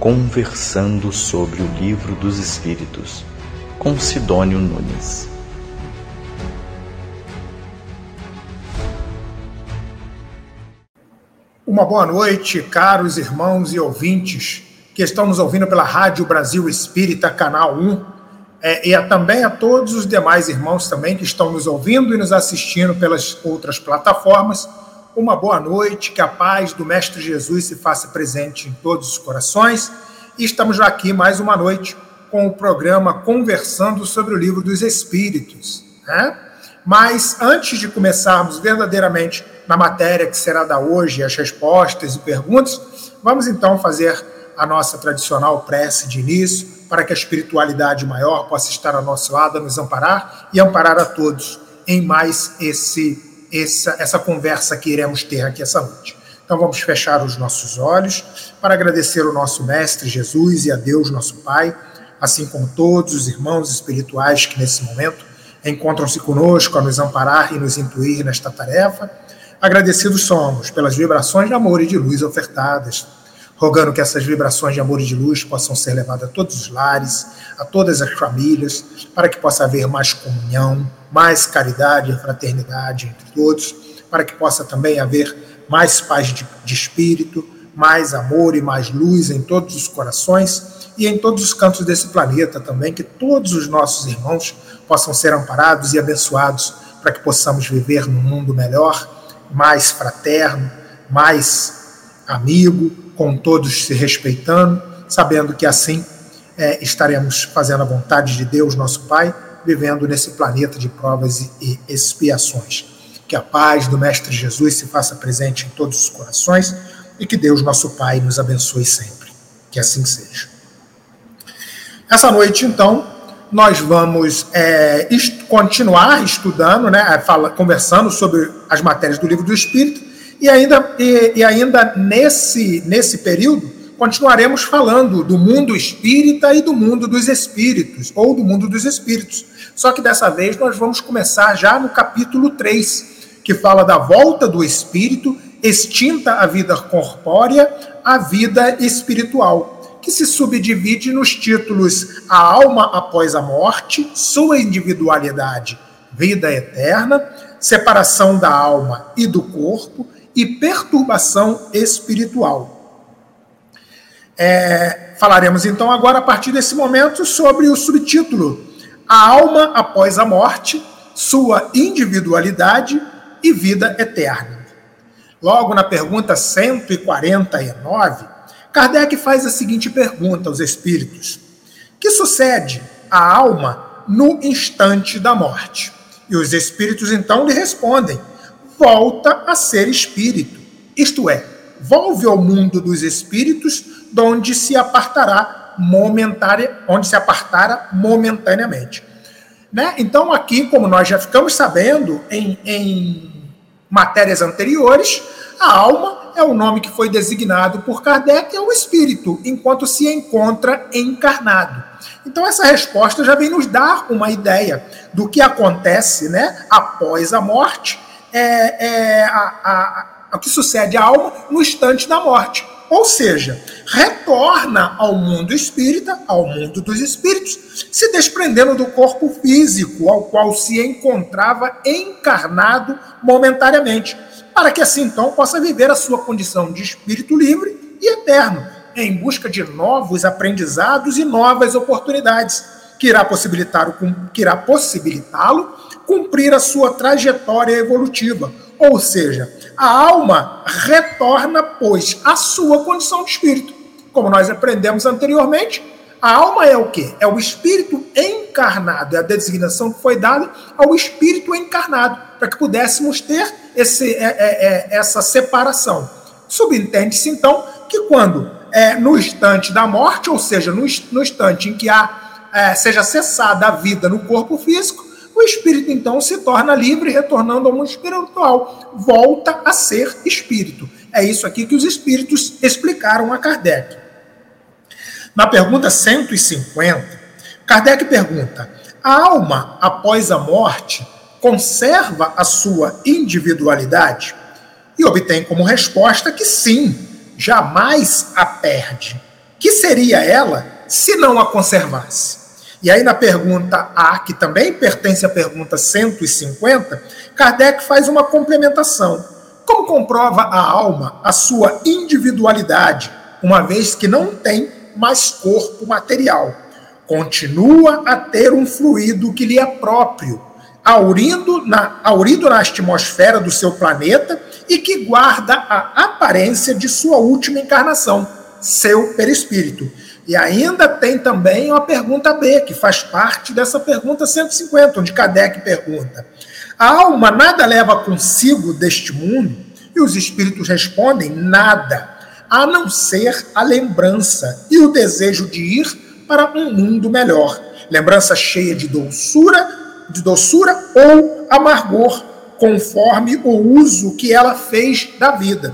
conversando sobre o Livro dos Espíritos, com Sidônio Nunes. Uma boa noite, caros irmãos e ouvintes que estão nos ouvindo pela Rádio Brasil Espírita, canal 1, é, e a, também a todos os demais irmãos também que estão nos ouvindo e nos assistindo pelas outras plataformas uma boa noite, que a paz do Mestre Jesus se faça presente em todos os corações. E estamos aqui mais uma noite com o programa Conversando sobre o Livro dos Espíritos. Né? Mas antes de começarmos verdadeiramente na matéria que será da hoje, as respostas e perguntas, vamos então fazer a nossa tradicional prece de início para que a espiritualidade maior possa estar ao nosso lado, nos amparar e amparar a todos em mais esse essa, essa conversa que iremos ter aqui essa noite. Então vamos fechar os nossos olhos para agradecer o nosso Mestre Jesus e a Deus, nosso Pai, assim como todos os irmãos espirituais que nesse momento encontram-se conosco a nos amparar e nos intuir nesta tarefa. Agradecidos somos pelas vibrações de amor e de luz ofertadas, rogando que essas vibrações de amor e de luz possam ser levadas a todos os lares, a todas as famílias, para que possa haver mais comunhão, mais caridade e fraternidade entre todos, para que possa também haver mais paz de, de espírito, mais amor e mais luz em todos os corações e em todos os cantos desse planeta também, que todos os nossos irmãos possam ser amparados e abençoados para que possamos viver num mundo melhor, mais fraterno, mais amigo, com todos se respeitando, sabendo que assim é, estaremos fazendo a vontade de Deus, nosso Pai, vivendo nesse planeta de provas e expiações. Que a paz do Mestre Jesus se faça presente em todos os corações e que Deus, nosso Pai, nos abençoe sempre. Que assim seja. Essa noite, então, nós vamos é, est continuar estudando, né, fala, conversando sobre as matérias do Livro do Espírito, e ainda, e, e ainda nesse, nesse período, continuaremos falando do mundo espírita e do mundo dos espíritos, ou do mundo dos espíritos. Só que dessa vez nós vamos começar já no capítulo 3, que fala da volta do espírito, extinta a vida corpórea, a vida espiritual, que se subdivide nos títulos A alma após a morte, sua individualidade, vida eterna, separação da alma e do corpo e perturbação espiritual. É, falaremos então agora, a partir desse momento, sobre o subtítulo A Alma Após a Morte, Sua Individualidade e Vida Eterna. Logo na pergunta 149, Kardec faz a seguinte pergunta aos espíritos: Que sucede à alma no instante da morte? E os espíritos então lhe respondem: volta a ser espírito, isto é, volve ao mundo dos espíritos onde se apartará momentária, onde se apartara momentaneamente. Né? Então, aqui, como nós já ficamos sabendo em, em matérias anteriores, a alma é o nome que foi designado por Kardec, é o espírito, enquanto se encontra encarnado. Então, essa resposta já vem nos dar uma ideia do que acontece né, após a morte, é, é a, a, o que sucede à alma no instante da morte. Ou seja, retorna ao mundo espírita, ao mundo dos espíritos, se desprendendo do corpo físico ao qual se encontrava encarnado momentaneamente, para que assim então possa viver a sua condição de espírito livre e eterno, em busca de novos aprendizados e novas oportunidades, que irá possibilitar que irá possibilitá-lo cumprir a sua trajetória evolutiva, ou seja, a alma retorna, pois, à sua condição de espírito. Como nós aprendemos anteriormente, a alma é o quê? É o espírito encarnado, é a designação que foi dada ao espírito encarnado, para que pudéssemos ter esse, é, é, é, essa separação. Subentende-se, então, que quando é, no instante da morte, ou seja, no, no instante em que há, é, seja cessada a vida no corpo físico, o espírito então se torna livre, retornando ao mundo espiritual, volta a ser espírito. É isso aqui que os espíritos explicaram a Kardec. Na pergunta 150, Kardec pergunta: a alma, após a morte, conserva a sua individualidade? E obtém como resposta que sim, jamais a perde. Que seria ela se não a conservasse? E aí, na pergunta A, que também pertence à pergunta 150, Kardec faz uma complementação. Como comprova a alma a sua individualidade, uma vez que não tem mais corpo material? Continua a ter um fluido que lhe é próprio, aurindo na, aurido na atmosfera do seu planeta e que guarda a aparência de sua última encarnação, seu perispírito. E ainda tem também uma pergunta B, que faz parte dessa pergunta 150, onde Kardec pergunta: A alma nada leva consigo deste mundo? E os espíritos respondem: nada, a não ser a lembrança e o desejo de ir para um mundo melhor. Lembrança cheia de doçura de doçura ou amargor, conforme o uso que ela fez da vida.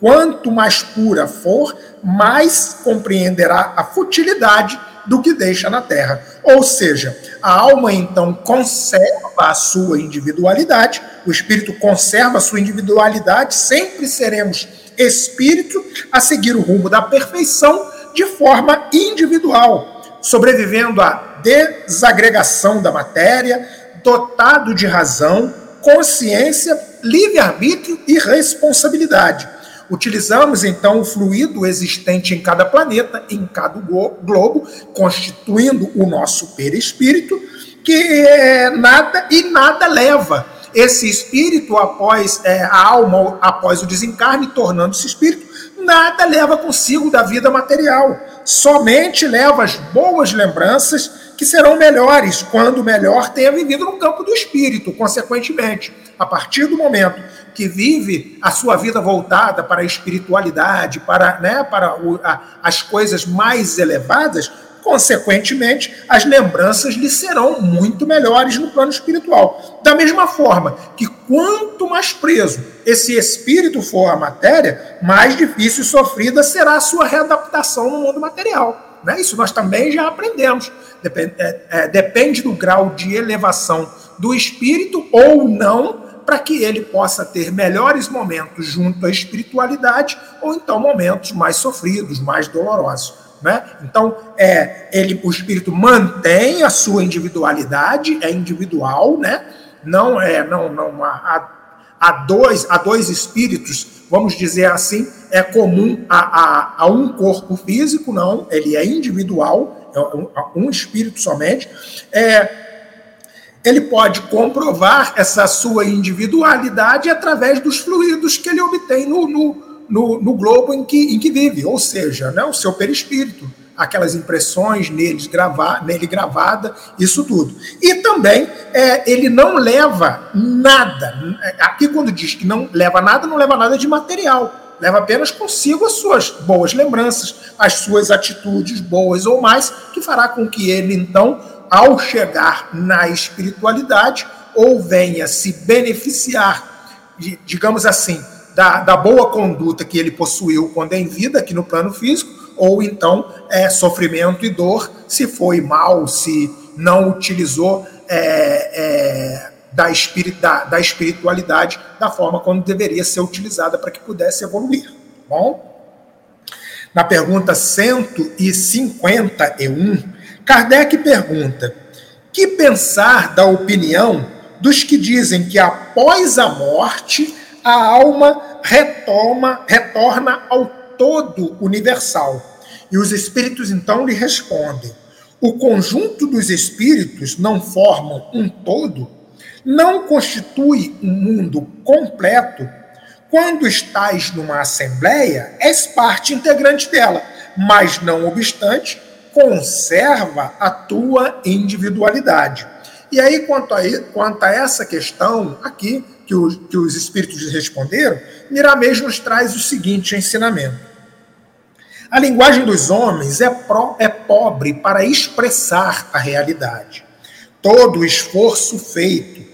Quanto mais pura for, mais compreenderá a futilidade do que deixa na terra. Ou seja, a alma então conserva a sua individualidade, o espírito conserva a sua individualidade, sempre seremos espírito a seguir o rumo da perfeição de forma individual, sobrevivendo a desagregação da matéria, dotado de razão, consciência, livre-arbítrio e responsabilidade. Utilizamos então o fluido existente em cada planeta, em cada globo, constituindo o nosso perispírito, que é nada e nada leva esse espírito após é, a alma, após o desencarne, tornando-se espírito, nada leva consigo da vida material. Somente leva as boas lembranças que serão melhores quando o melhor tenha vivido no campo do espírito, consequentemente. A partir do momento que vive a sua vida voltada para a espiritualidade, para, né, para o, a, as coisas mais elevadas, consequentemente, as lembranças lhe serão muito melhores no plano espiritual. Da mesma forma que quanto mais preso esse espírito for à matéria, mais difícil e sofrida será a sua readaptação no mundo material. Né? Isso nós também já aprendemos. Depende, é, é, depende do grau de elevação do espírito ou não, para que ele possa ter melhores momentos junto à espiritualidade ou então momentos mais sofridos, mais dolorosos. Né? Então, é, ele, o espírito mantém a sua individualidade, é individual, né? não é não, não há, há, dois, há dois espíritos vamos dizer assim, é comum a, a, a um corpo físico, não, ele é individual, é um, um espírito somente. É, ele pode comprovar essa sua individualidade através dos fluidos que ele obtém no, no, no, no globo em que, em que vive, ou seja, né, o seu perispírito aquelas impressões neles gravar, nele gravada, isso tudo. E também é, ele não leva nada. Aqui quando diz que não leva nada, não leva nada de material. Leva apenas consigo as suas boas lembranças, as suas atitudes boas ou mais, que fará com que ele, então, ao chegar na espiritualidade, ou venha se beneficiar, digamos assim, da, da boa conduta que ele possuiu quando é em vida, aqui no plano físico, ou então é, sofrimento e dor, se foi mal, se não utilizou é, é, da, espirit, da, da, espiritualidade da forma como deveria ser utilizada para que pudesse evoluir. Tá bom? Na pergunta 151, Kardec pergunta: que pensar da opinião dos que dizem que após a morte a alma retoma, retorna ao todo universal. E os espíritos então lhe respondem: o conjunto dos espíritos não formam um todo? Não constitui um mundo completo? Quando estás numa assembleia, és parte integrante dela, mas não obstante, conserva a tua individualidade. E aí, quanto a, quanto a essa questão aqui, que, o, que os espíritos responderam, Miramês nos traz o seguinte ensinamento. A linguagem dos homens é, pro, é pobre para expressar a realidade. Todo o esforço feito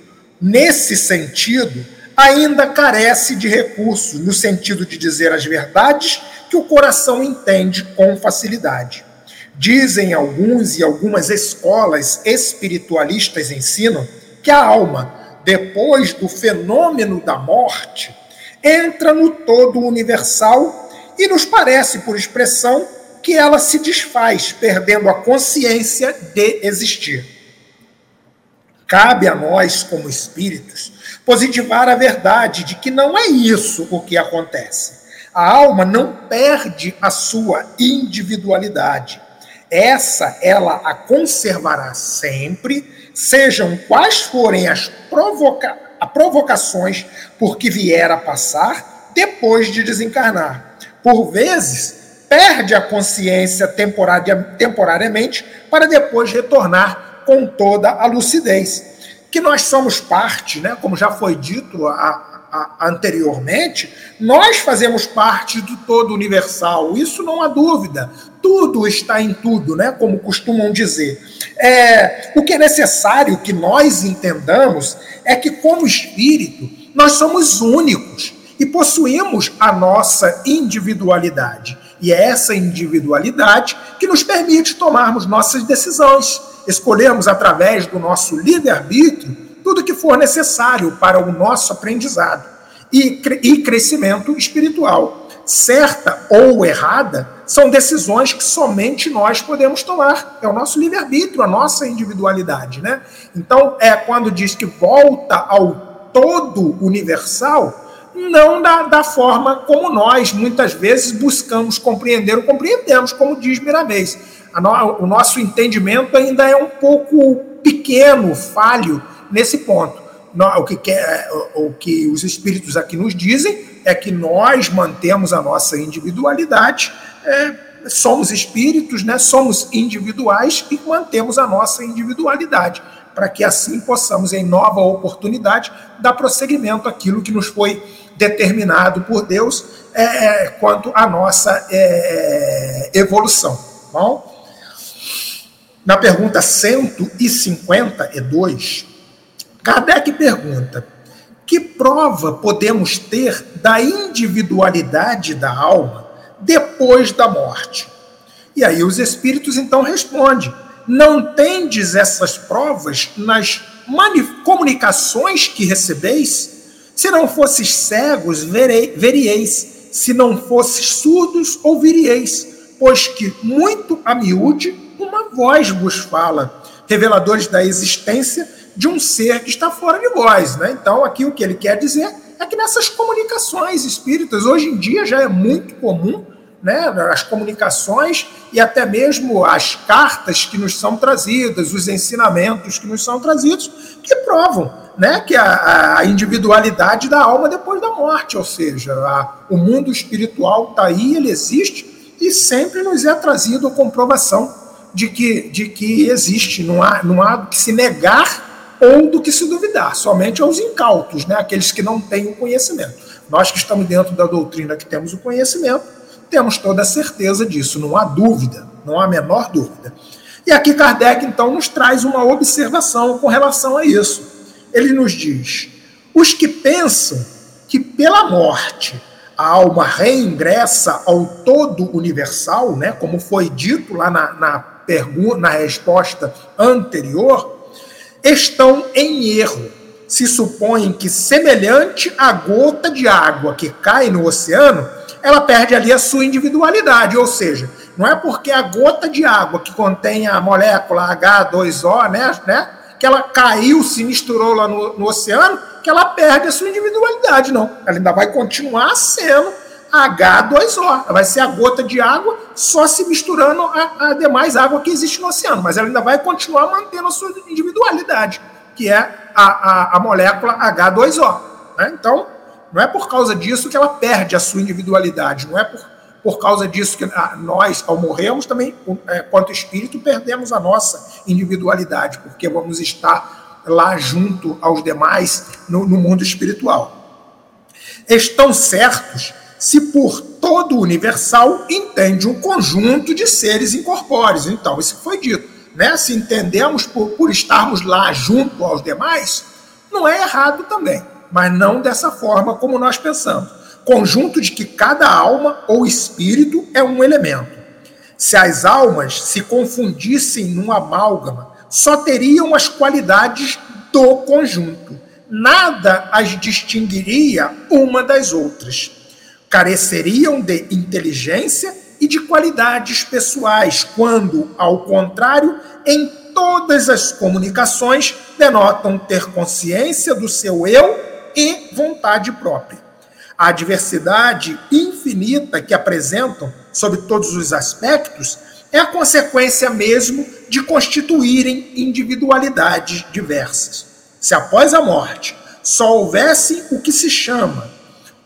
nesse sentido ainda carece de recursos, no sentido de dizer as verdades que o coração entende com facilidade. Dizem alguns e algumas escolas espiritualistas ensinam que a alma, depois do fenômeno da morte, entra no todo universal e nos parece, por expressão, que ela se desfaz, perdendo a consciência de existir. Cabe a nós, como espíritos, positivar a verdade de que não é isso o que acontece. A alma não perde a sua individualidade. Essa ela a conservará sempre, sejam quais forem as provoca provocações por que vier a passar depois de desencarnar. Por vezes, perde a consciência temporariamente para depois retornar com toda a lucidez que nós somos parte, né, como já foi dito a, anteriormente, nós fazemos parte do todo universal, isso não há dúvida. Tudo está em tudo, né, como costumam dizer. É, o que é necessário que nós entendamos é que, como espírito, nós somos únicos e possuímos a nossa individualidade. E é essa individualidade que nos permite tomarmos nossas decisões escolhermos através do nosso livre-arbítrio tudo que for necessário para o nosso aprendizado e, e crescimento espiritual. Certa ou errada são decisões que somente nós podemos tomar. É o nosso livre-arbítrio, a nossa individualidade. Né? Então, é quando diz que volta ao todo universal, não da, da forma como nós muitas vezes buscamos compreender ou compreendemos, como diz Miramês no, o nosso entendimento ainda é um pouco pequeno, falho nesse ponto. O que, quer, o que os espíritos aqui nos dizem é que nós mantemos a nossa individualidade, é, somos espíritos, né, somos individuais e mantemos a nossa individualidade, para que assim possamos, em nova oportunidade, dar prosseguimento àquilo que nos foi determinado por Deus é, é quanto à nossa é, evolução. Tá bom? Na pergunta 152, Kardec pergunta: que prova podemos ter da individualidade da alma depois da morte? E aí os espíritos então respondem: não tendes essas provas nas comunicações que recebeis? Se não fosses cegos, verei, veríeis, se não fosses surdos, ouviríeis, pois que muito a miúde uma voz vos fala, reveladores da existência de um ser que está fora de vós. Né? Então, aqui o que ele quer dizer é que nessas comunicações espíritas, hoje em dia já é muito comum né, as comunicações e até mesmo as cartas que nos são trazidas, os ensinamentos que nos são trazidos, que provam né, que a, a individualidade da alma depois da morte, ou seja, a, o mundo espiritual está aí, ele existe e sempre nos é trazido a comprovação de que, de que existe, não há, não há que se negar ou do que se duvidar, somente aos incautos, né? aqueles que não têm o conhecimento. Nós que estamos dentro da doutrina que temos o conhecimento, temos toda a certeza disso, não há dúvida, não há a menor dúvida. E aqui Kardec, então, nos traz uma observação com relação a isso. Ele nos diz: os que pensam que pela morte a alma reingressa ao todo universal, né, como foi dito lá na, na pergunta, na resposta anterior, estão em erro. Se supõem que, semelhante à gota de água que cai no oceano, ela perde ali a sua individualidade, ou seja, não é porque a gota de água que contém a molécula H2O, né, né que ela caiu, se misturou lá no, no oceano, que ela perde a sua individualidade, não. Ela ainda vai continuar sendo H2O. Vai ser a gota de água só se misturando a, a demais água que existe no oceano. Mas ela ainda vai continuar mantendo a sua individualidade, que é a, a, a molécula H2O. Né? Então, não é por causa disso que ela perde a sua individualidade. Não é por, por causa disso que nós, ao morrermos, também, é, quanto espírito, perdemos a nossa individualidade, porque vamos estar lá junto aos demais no, no mundo espiritual. Estão certos se por todo universal entende um conjunto de seres incorpóreos. Então, isso foi dito. Né? Se entendemos por, por estarmos lá junto aos demais, não é errado também, mas não dessa forma como nós pensamos. Conjunto de que cada alma ou espírito é um elemento. Se as almas se confundissem num amálgama, só teriam as qualidades do conjunto. Nada as distinguiria uma das outras. Careceriam de inteligência e de qualidades pessoais, quando, ao contrário, em todas as comunicações denotam ter consciência do seu eu e vontade própria. A diversidade infinita que apresentam sob todos os aspectos, é a consequência mesmo de constituírem individualidades diversas. Se após a morte só houvesse o que se chama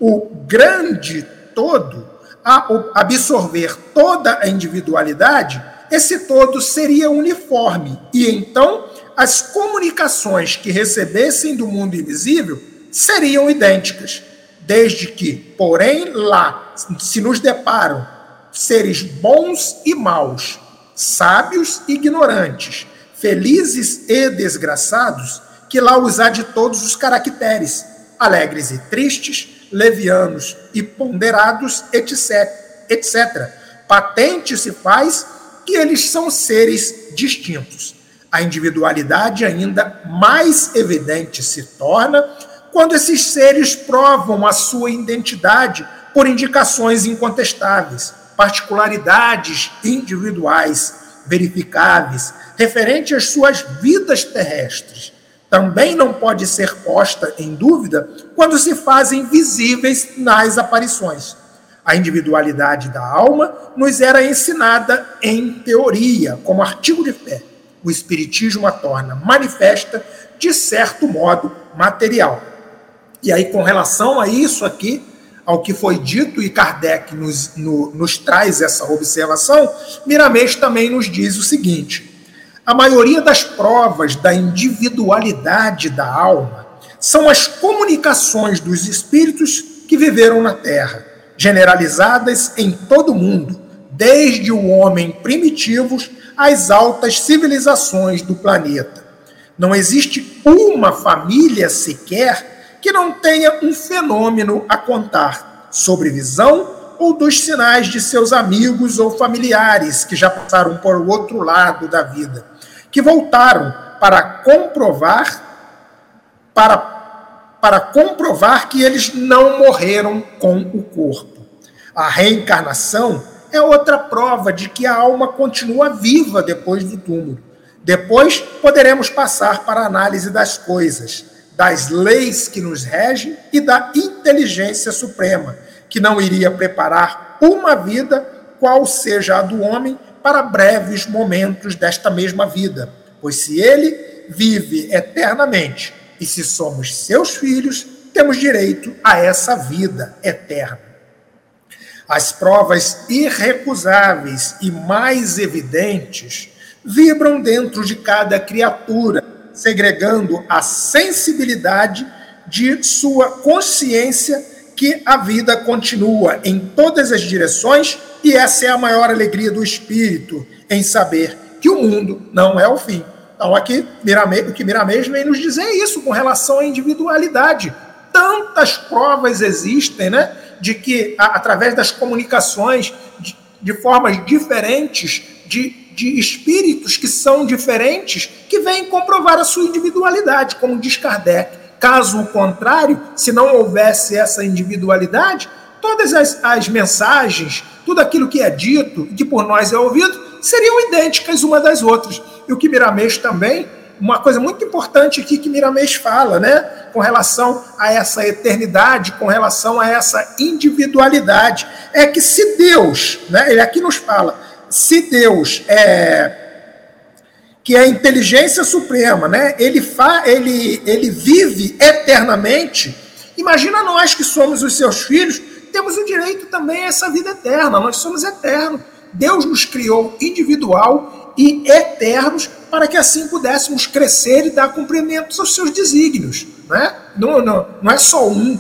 o grande todo a absorver toda a individualidade, esse todo seria uniforme. E então as comunicações que recebessem do mundo invisível seriam idênticas, desde que, porém, lá se nos deparam seres bons e maus, sábios e ignorantes, felizes e desgraçados, que lá os há de todos os caracteres, alegres e tristes, levianos e ponderados, etc. etc. Patente se faz que eles são seres distintos. A individualidade ainda mais evidente se torna quando esses seres provam a sua identidade por indicações incontestáveis particularidades individuais verificáveis referente às suas vidas terrestres. Também não pode ser posta em dúvida quando se fazem visíveis nas aparições. A individualidade da alma nos era ensinada em teoria, como artigo de fé. O Espiritismo a torna manifesta, de certo modo, material. E aí, com relação a isso aqui, ao que foi dito, e Kardec nos, no, nos traz essa observação, Miramês também nos diz o seguinte: a maioria das provas da individualidade da alma são as comunicações dos espíritos que viveram na Terra, generalizadas em todo o mundo, desde o homem primitivos às altas civilizações do planeta. Não existe uma família sequer que não tenha um fenômeno a contar sobre visão ou dos sinais de seus amigos ou familiares que já passaram por outro lado da vida, que voltaram para comprovar para, para comprovar que eles não morreram com o corpo. A reencarnação é outra prova de que a alma continua viva depois do túmulo. Depois poderemos passar para a análise das coisas das leis que nos regem e da inteligência suprema, que não iria preparar uma vida qual seja a do homem para breves momentos desta mesma vida, pois se ele vive eternamente e se somos seus filhos, temos direito a essa vida eterna. As provas irrecusáveis e mais evidentes vibram dentro de cada criatura segregando a sensibilidade de sua consciência que a vida continua em todas as direções e essa é a maior alegria do espírito em saber que o mundo não é o fim. Então aqui o que Miramês vem nos dizer é isso com relação à individualidade. Tantas provas existem, né, de que através das comunicações de, de formas diferentes de de espíritos que são diferentes que vêm comprovar a sua individualidade, como diz Kardec. Caso contrário, se não houvesse essa individualidade, todas as, as mensagens, tudo aquilo que é dito e que por nós é ouvido, seriam idênticas uma das outras. E o que Miramês também, uma coisa muito importante aqui que Miramês fala, né, com relação a essa eternidade, com relação a essa individualidade, é que se Deus, né, ele aqui nos fala, se Deus é que é a inteligência suprema, né? Ele fa, ele ele vive eternamente. Imagina nós que somos os seus filhos, temos o direito também a essa vida eterna. Nós somos eternos. Deus nos criou individual e eternos para que assim pudéssemos crescer e dar cumprimentos aos seus desígnios, né? Não, não, não é só um,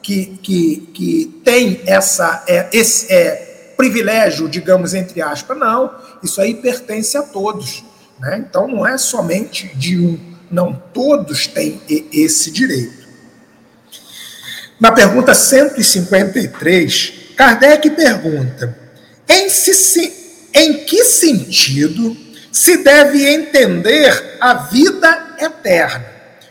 que, que, que tem essa, é, esse é, privilégio, digamos, entre aspas. Não, isso aí pertence a todos. Né? Então não é somente de um, não, todos têm esse direito. Na pergunta 153, Kardec pergunta: em, em que sentido se deve entender a vida eterna?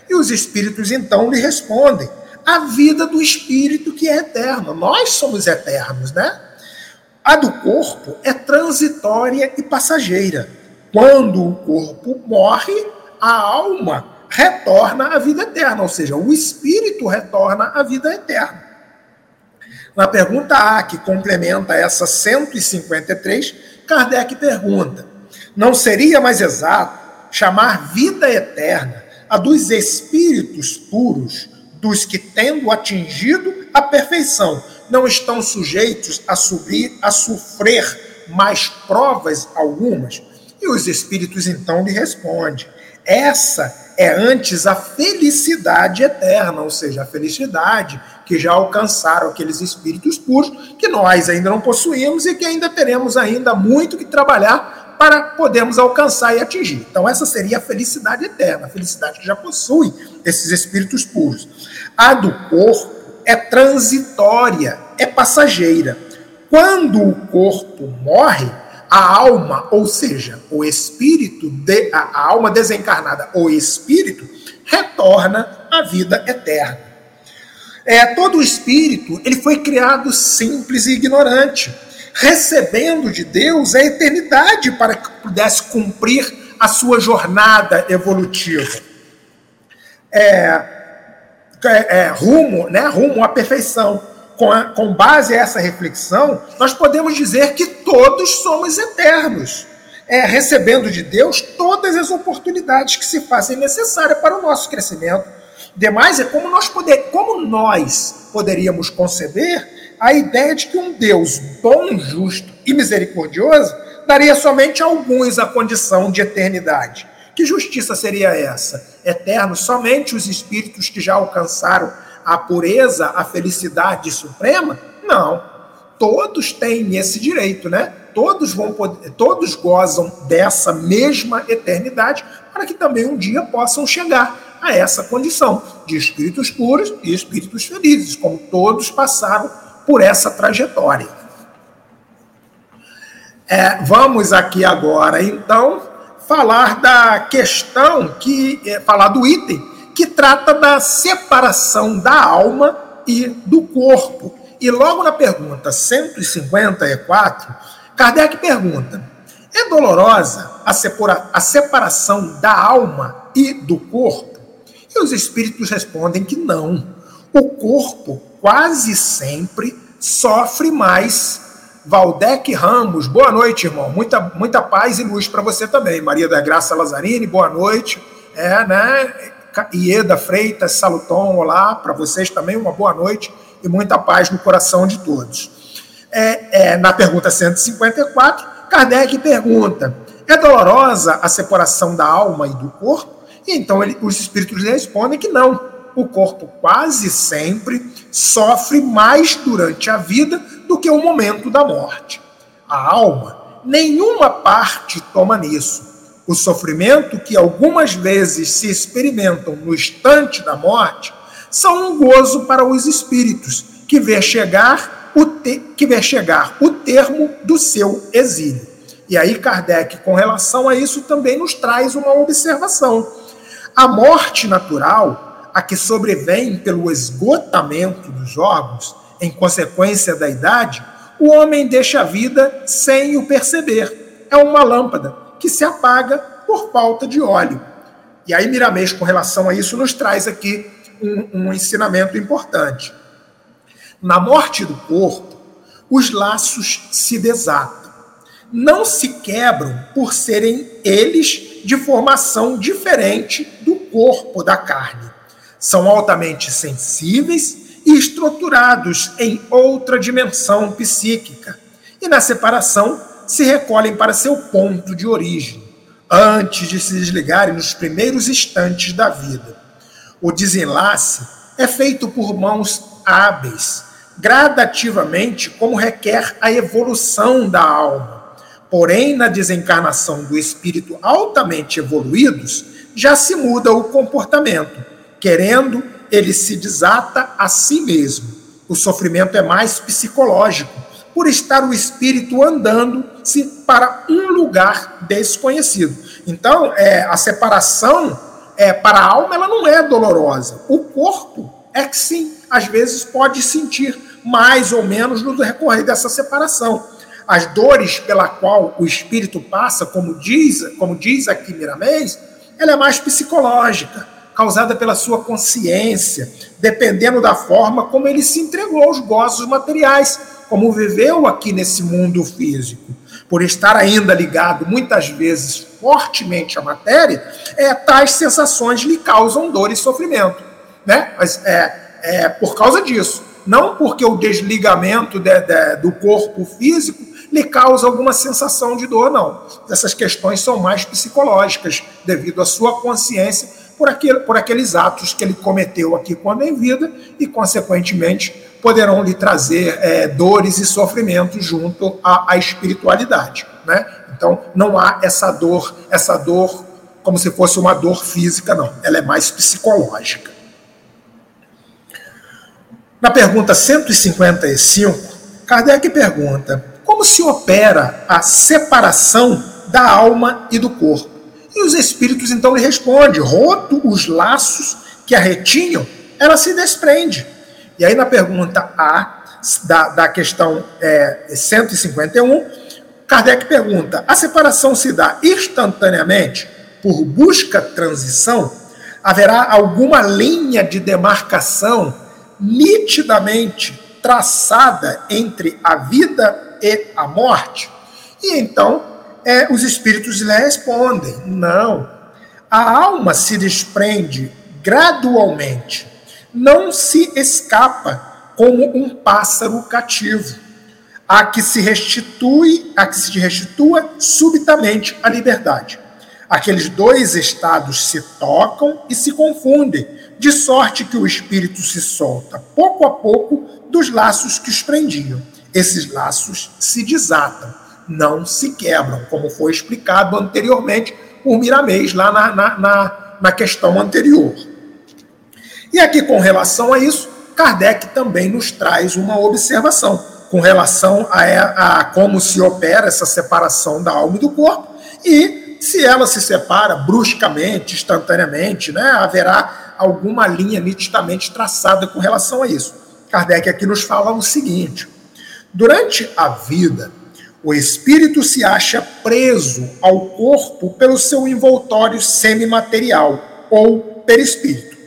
E os espíritos então lhe respondem: a vida do espírito que é eterna. Nós somos eternos, né? A do corpo é transitória e passageira. Quando o corpo morre, a alma retorna à vida eterna, ou seja, o espírito retorna à vida eterna. Na pergunta A, que complementa essa 153, Kardec pergunta: não seria mais exato chamar vida eterna a dos espíritos puros, dos que, tendo atingido a perfeição, não estão sujeitos a subir, a sofrer mais provas algumas? E os espíritos então lhe respondem: essa é antes a felicidade eterna, ou seja, a felicidade que já alcançaram aqueles espíritos puros que nós ainda não possuímos e que ainda teremos ainda muito que trabalhar para podermos alcançar e atingir. Então essa seria a felicidade eterna, a felicidade que já possui esses espíritos puros. A do corpo é transitória, é passageira. Quando o corpo morre, a alma, ou seja, o espírito, de, a alma desencarnada, o espírito, retorna à vida eterna. É, todo espírito ele foi criado simples e ignorante, recebendo de Deus a eternidade para que pudesse cumprir a sua jornada evolutiva. É, é, é rumo, né, rumo à perfeição com, a, com base a essa reflexão, nós podemos dizer que todos somos eternos, é, recebendo de Deus todas as oportunidades que se fazem necessárias para o nosso crescimento. Demais é como nós, poder, como nós poderíamos conceber a ideia de que um Deus bom, justo e misericordioso daria somente a alguns a condição de eternidade. Que justiça seria essa? Eterno somente os espíritos que já alcançaram a pureza, a felicidade suprema? Não. Todos têm esse direito, né? Todos vão poder, todos gozam dessa mesma eternidade para que também um dia possam chegar a essa condição de espíritos puros e espíritos felizes, como todos passaram por essa trajetória. É, vamos aqui agora, então, falar da questão que é, falar do item que trata da separação da alma e do corpo. E logo na pergunta 154, Kardec pergunta: é dolorosa a, separa a separação da alma e do corpo? E os espíritos respondem que não. O corpo quase sempre sofre mais. Valdec Ramos, boa noite, irmão. Muita, muita paz e luz para você também. Maria da Graça Lazzarini, boa noite. É, né? Ieda Freitas, Saluton, olá para vocês também, uma boa noite e muita paz no coração de todos. É, é, na pergunta 154, Kardec pergunta: é dolorosa a separação da alma e do corpo? E então ele, os espíritos respondem que não. O corpo quase sempre sofre mais durante a vida do que o momento da morte. A alma, nenhuma parte toma nisso o sofrimento que algumas vezes se experimentam no instante da morte são um gozo para os espíritos que vê chegar o, te, que vê chegar o termo do seu exílio. E aí Kardec, com relação a isso, também nos traz uma observação. A morte natural, a que sobrevém pelo esgotamento dos órgãos, em consequência da idade, o homem deixa a vida sem o perceber. É uma lâmpada que se apaga por falta de óleo. E aí Miramês, com relação a isso, nos traz aqui um, um ensinamento importante. Na morte do corpo, os laços se desatam. Não se quebram por serem eles de formação diferente do corpo da carne. São altamente sensíveis e estruturados em outra dimensão psíquica. E na separação se recolhem para seu ponto de origem, antes de se desligarem nos primeiros instantes da vida. O desenlace é feito por mãos hábeis, gradativamente, como requer a evolução da alma. Porém, na desencarnação do espírito altamente evoluídos, já se muda o comportamento. Querendo, ele se desata a si mesmo. O sofrimento é mais psicológico, por estar o espírito andando-se para um lugar desconhecido. Então, é, a separação é, para a alma ela não é dolorosa. O corpo é que sim, às vezes pode sentir mais ou menos no decorrer dessa separação. As dores pela qual o espírito passa, como diz, como diz aqui Miramês, ela é mais psicológica, causada pela sua consciência, dependendo da forma como ele se entregou aos gozos materiais, como viveu aqui nesse mundo físico. Por estar ainda ligado muitas vezes fortemente à matéria, é, tais sensações lhe causam dor e sofrimento. Né? Mas é, é por causa disso. Não porque o desligamento de, de, do corpo físico lhe causa alguma sensação de dor, não. Essas questões são mais psicológicas, devido à sua consciência por, aquele, por aqueles atos que ele cometeu aqui quando em vida e, consequentemente, poderão lhe trazer é, dores e sofrimentos junto à, à espiritualidade. Né? Então, não há essa dor, essa dor como se fosse uma dor física, não. Ela é mais psicológica. Na pergunta 155, Kardec pergunta: como se opera a separação da alma e do corpo? E os espíritos então lhe respondem: roto os laços que a retinham, ela se desprende. E aí na pergunta A da, da questão é, 151, Kardec pergunta: a separação se dá instantaneamente por busca transição? Haverá alguma linha de demarcação nitidamente traçada entre a vida e a morte? E então é, os espíritos lhe respondem: não. A alma se desprende gradualmente, não se escapa como um pássaro cativo, a que se restitui, a que se restitua subitamente a liberdade. Aqueles dois estados se tocam e se confundem, de sorte que o espírito se solta pouco a pouco dos laços que os prendiam. Esses laços se desatam não se quebram, como foi explicado anteriormente por Miramês, lá na, na, na, na questão anterior. E aqui, com relação a isso, Kardec também nos traz uma observação com relação a, a, como se opera essa separação da alma e do corpo e se ela se separa bruscamente, instantaneamente, né, haverá alguma linha nitidamente traçada com relação a isso. Kardec aqui nos fala o seguinte: durante a vida, o espírito se acha preso ao corpo pelo seu envoltório semimaterial ou perispírito.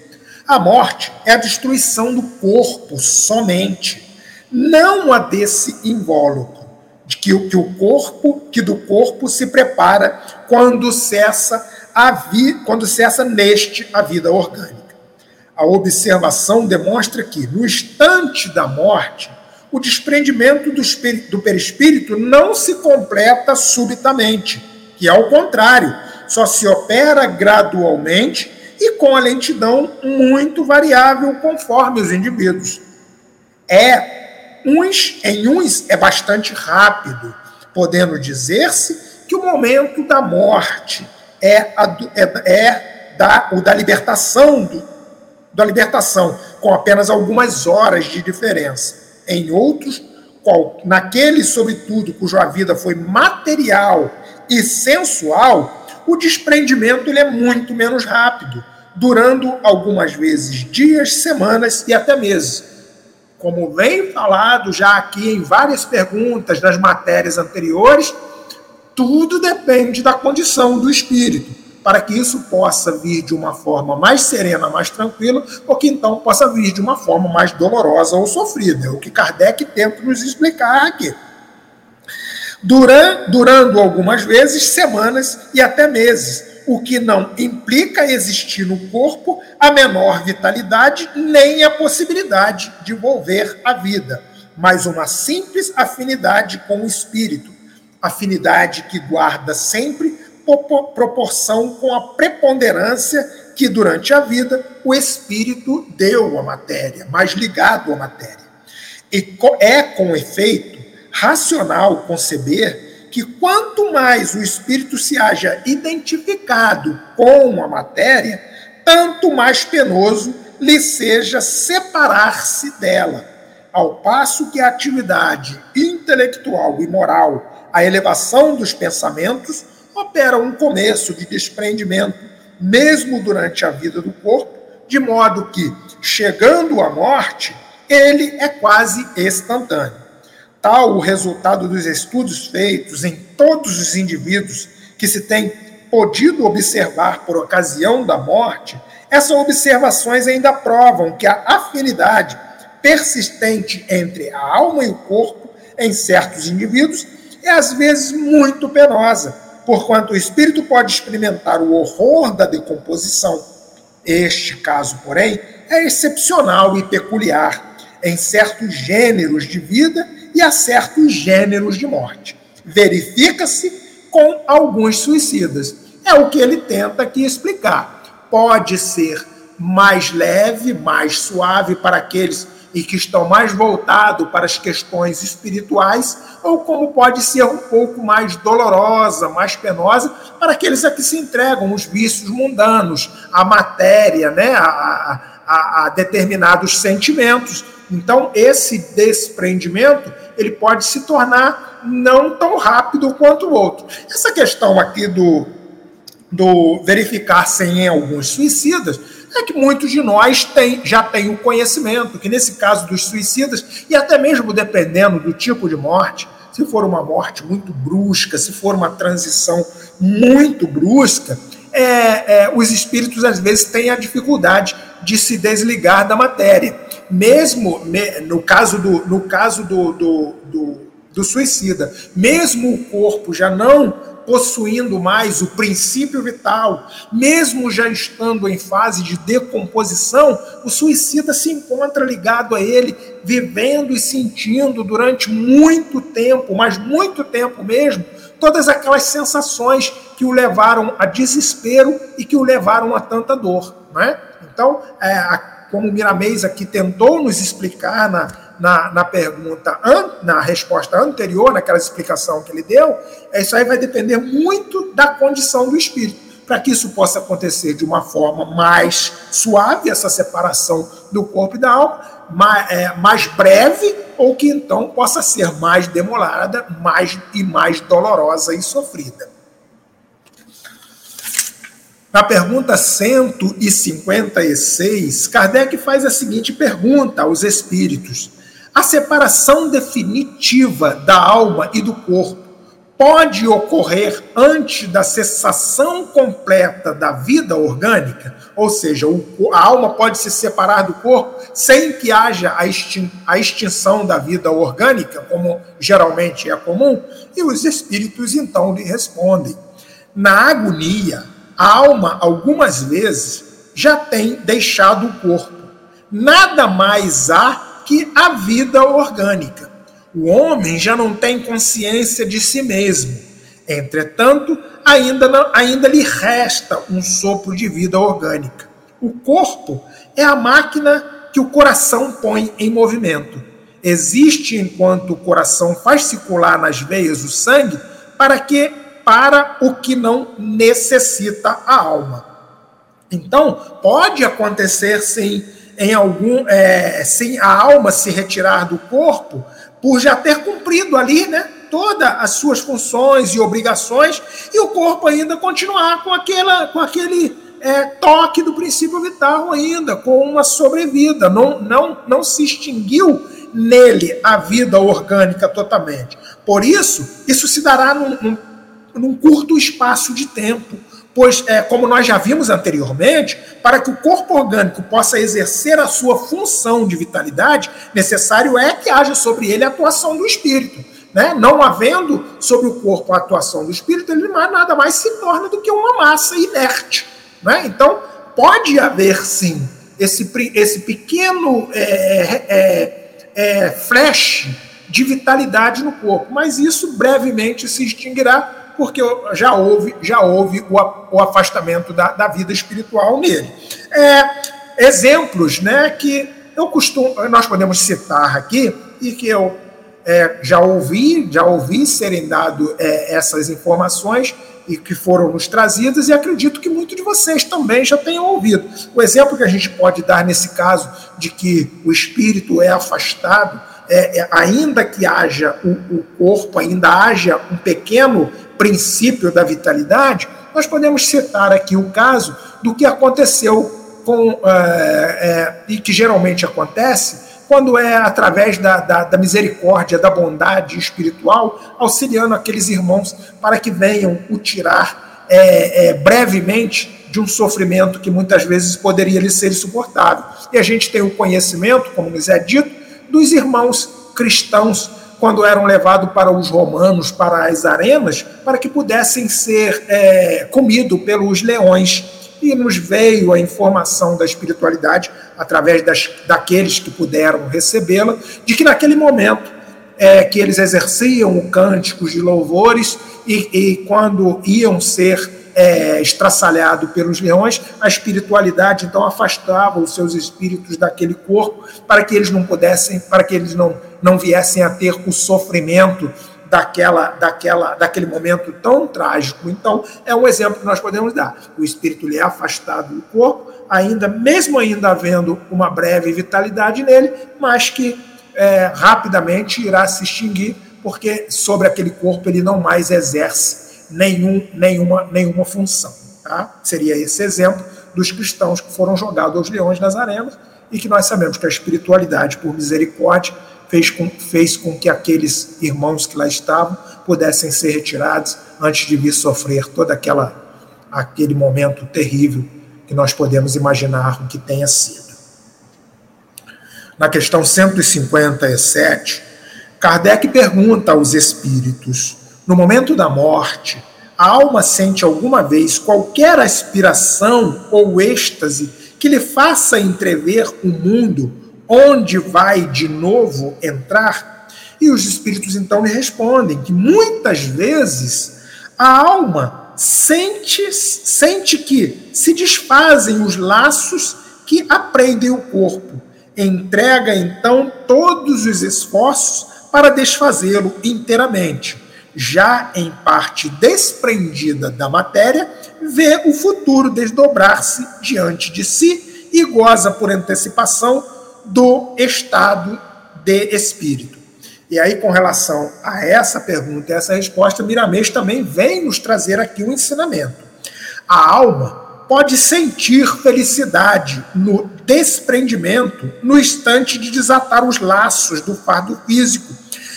A morte é a destruição do corpo somente, não a desse invólucro, de que, que o corpo, que do corpo se prepara quando cessa a vi, quando cessa neste a vida orgânica. A observação demonstra que no instante da morte o desprendimento do, do perispírito não se completa subitamente, que ao contrário, só se opera gradualmente e com a lentidão muito variável conforme os indivíduos. É uns em uns é bastante rápido, podendo dizer-se que o momento da morte é, a, é, é da, o da libertação do, da libertação, com apenas algumas horas de diferença em outros, qual, naquele, sobretudo, cuja vida foi material e sensual, o desprendimento ele é muito menos rápido, durando algumas vezes dias, semanas e até meses. Como vem falado já aqui em várias perguntas das matérias anteriores, tudo depende da condição do espírito para que isso possa vir de uma forma mais serena, mais tranquila, ou que então possa vir de uma forma mais dolorosa ou sofrida. É o que Kardec tenta nos explicar aqui. Durando, durando algumas vezes semanas e até meses, o que não implica existir no corpo a menor vitalidade nem a possibilidade de volver a vida, mas uma simples afinidade com o espírito, afinidade que guarda sempre proporção com a preponderância que durante a vida o espírito deu à matéria, mais ligado à matéria. E é, com efeito, racional conceber que quanto mais o espírito se haja identificado com a matéria, tanto mais penoso lhe seja separar-se dela, ao passo que a atividade intelectual e moral, a elevação dos pensamentos, opera um começo de desprendimento, mesmo durante a vida do corpo, de modo que, chegando à morte, ele é quase instantâneo. Tal o resultado dos estudos feitos em todos os indivíduos que se tem podido observar por ocasião da morte, essas observações ainda provam que a afinidade persistente entre a alma e o corpo em certos indivíduos é às vezes muito penosa, porquanto o espírito pode experimentar o horror da decomposição. Este caso, porém, é excepcional e peculiar em certos gêneros de vida e a certos gêneros de morte. Verifica-se com alguns suicidas. É o que ele tenta aqui explicar. Pode ser mais leve, mais suave para aqueles e que estão mais voltados para as questões espirituais, ou como pode ser um pouco mais dolorosa, mais penosa para aqueles a que se entregam os vícios mundanos, a matéria, né, a, a, a determinados sentimentos. Então, esse desprendimento ele pode se tornar não tão rápido quanto o outro. Essa questão aqui do, do verificar-se em alguns suicidas é que muitos de nós tem, já têm o conhecimento, que nesse caso dos suicidas, e até mesmo dependendo do tipo de morte, se for uma morte muito brusca, se for uma transição muito brusca, é, é, os espíritos às vezes têm a dificuldade de se desligar da matéria. Mesmo no caso do, no caso do, do, do, do suicida, mesmo o corpo já não possuindo mais o princípio vital, mesmo já estando em fase de decomposição, o suicida se encontra ligado a ele, vivendo e sentindo durante muito tempo, mas muito tempo mesmo, todas aquelas sensações que o levaram a desespero e que o levaram a tanta dor. Né? Então, é, como o Miramês aqui tentou nos explicar na, na, na pergunta, na resposta anterior, naquela explicação que ele deu, é, isso aí vai depender muito da condição do espírito. Para que isso possa acontecer de uma forma mais suave, essa separação do corpo e da alma, mais, é, mais breve, ou que então possa ser mais demorada mais, e mais dolorosa e sofrida. Na pergunta 156, Kardec faz a seguinte pergunta aos espíritos: A separação definitiva da alma e do corpo pode ocorrer antes da cessação completa da vida orgânica? Ou seja, a alma pode se separar do corpo sem que haja a extinção da vida orgânica, como geralmente é comum? E os espíritos então lhe respondem: Na agonia, a alma, algumas vezes, já tem deixado o corpo. Nada mais há que a vida orgânica. O homem já não tem consciência de si mesmo. Entretanto, ainda, não, ainda lhe resta um sopro de vida orgânica. O corpo é a máquina que o coração põe em movimento. Existe enquanto o coração faz circular nas veias o sangue para que para o que não necessita a alma. Então, pode acontecer sim em algum é, sim a alma se retirar do corpo por já ter cumprido ali, né, todas as suas funções e obrigações e o corpo ainda continuar com aquela com aquele é, toque do princípio vital ainda, com uma sobrevida, não não não se extinguiu nele a vida orgânica totalmente. Por isso, isso se dará num, num num curto espaço de tempo. Pois, é, como nós já vimos anteriormente, para que o corpo orgânico possa exercer a sua função de vitalidade, necessário é que haja sobre ele a atuação do espírito. Né? Não havendo sobre o corpo a atuação do espírito, ele nada mais se torna do que uma massa inerte. Né? Então, pode haver sim esse, esse pequeno é, é, é, flash de vitalidade no corpo, mas isso brevemente se extinguirá porque já houve, já houve o, afastamento da, da, vida espiritual nele. É, exemplos né, que eu costumo, nós podemos citar aqui e que eu é, já ouvi, já ouvi serem dado é, essas informações e que foram nos trazidas, e acredito que muitos de vocês também já tenham ouvido. O exemplo que a gente pode dar nesse caso de que o espírito é afastado, é, é, ainda que haja o, o, corpo, ainda haja um pequeno princípio da vitalidade, nós podemos citar aqui o caso do que aconteceu com, é, é, e que geralmente acontece quando é através da, da, da, misericórdia, da bondade espiritual, auxiliando aqueles irmãos para que venham o tirar é, é, brevemente de um sofrimento que muitas vezes poderia lhe ser suportável. E a gente tem o conhecimento, como nos é dito, dos irmãos cristãos quando eram levados para os romanos, para as arenas, para que pudessem ser é, comidos pelos leões. E nos veio a informação da espiritualidade, através das, daqueles que puderam recebê-la, de que naquele momento é, que eles exerciam cânticos de louvores e, e quando iam ser é, pelos leões, a espiritualidade então afastava os seus espíritos daquele corpo para que eles não pudessem, para que eles não, não viessem a ter o sofrimento daquela, daquela, daquele momento tão trágico. Então, é um exemplo que nós podemos dar. O espírito lhe é afastado do corpo, ainda, mesmo ainda havendo uma breve vitalidade nele, mas que é, rapidamente irá se extinguir, porque sobre aquele corpo ele não mais exerce nenhum, nenhuma, nenhuma função. Tá? Seria esse exemplo dos cristãos que foram jogados aos leões nas arenas e que nós sabemos que a espiritualidade, por misericórdia, fez com, fez com que aqueles irmãos que lá estavam pudessem ser retirados antes de vir sofrer todo aquela, aquele momento terrível que nós podemos imaginar o que tenha sido. Na questão 157, Kardec pergunta aos espíritos: no momento da morte, a alma sente alguma vez qualquer aspiração ou êxtase que lhe faça entrever o mundo onde vai de novo entrar? E os espíritos então lhe respondem que muitas vezes a alma sente, sente que se desfazem os laços que aprendem o corpo. Entrega então todos os esforços para desfazê-lo inteiramente. Já em parte desprendida da matéria, vê o futuro desdobrar-se diante de si e goza por antecipação do estado de espírito. E aí, com relação a essa pergunta e essa resposta, Miramês também vem nos trazer aqui um ensinamento. A alma pode sentir felicidade no desprendimento no instante de desatar os laços do fardo físico,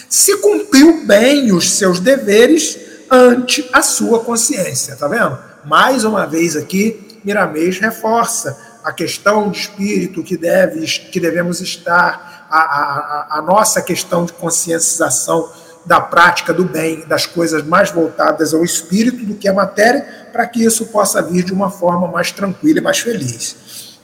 se cumpriu bem os seus deveres ante a sua consciência. Tá vendo? Mais uma vez aqui, Miramês reforça a questão de espírito que, deve, que devemos estar, a, a, a nossa questão de consciencização da prática do bem, das coisas mais voltadas ao espírito do que à matéria, para que isso possa vir de uma forma mais tranquila e mais feliz.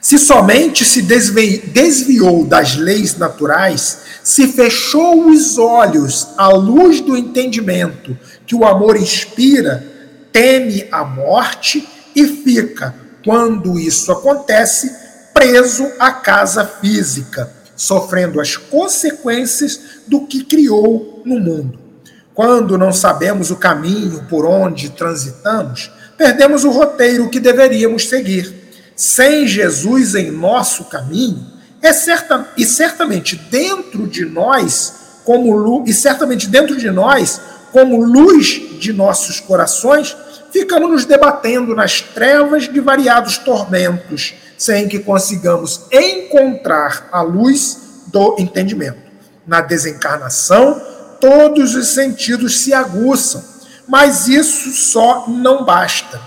Se somente se desviou das leis naturais, se fechou os olhos à luz do entendimento que o amor inspira, teme a morte e fica quando isso acontece, preso à casa física, sofrendo as consequências do que criou no mundo. Quando não sabemos o caminho por onde transitamos, perdemos o roteiro que deveríamos seguir. Sem Jesus em nosso caminho, é certa, e certamente dentro de nós, como e certamente dentro de nós, como luz de nossos corações, ficamos nos debatendo nas trevas de variados tormentos, sem que consigamos encontrar a luz do entendimento. Na desencarnação, todos os sentidos se aguçam, mas isso só não basta.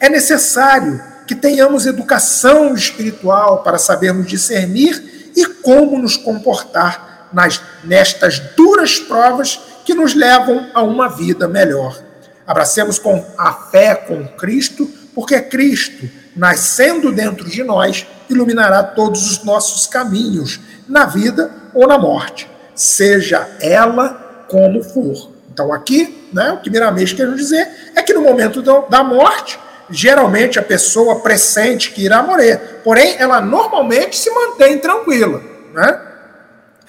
É necessário que tenhamos educação espiritual para sabermos discernir e como nos comportar nas, nestas duras provas que nos levam a uma vida melhor. Abracemos com a fé com Cristo, porque Cristo, nascendo dentro de nós, iluminará todos os nossos caminhos, na vida ou na morte, seja ela como for. Então, aqui, né, o que Miramês quer dizer é que no momento da morte, geralmente a pessoa pressente que irá morrer, Porém, ela normalmente se mantém tranquila, né?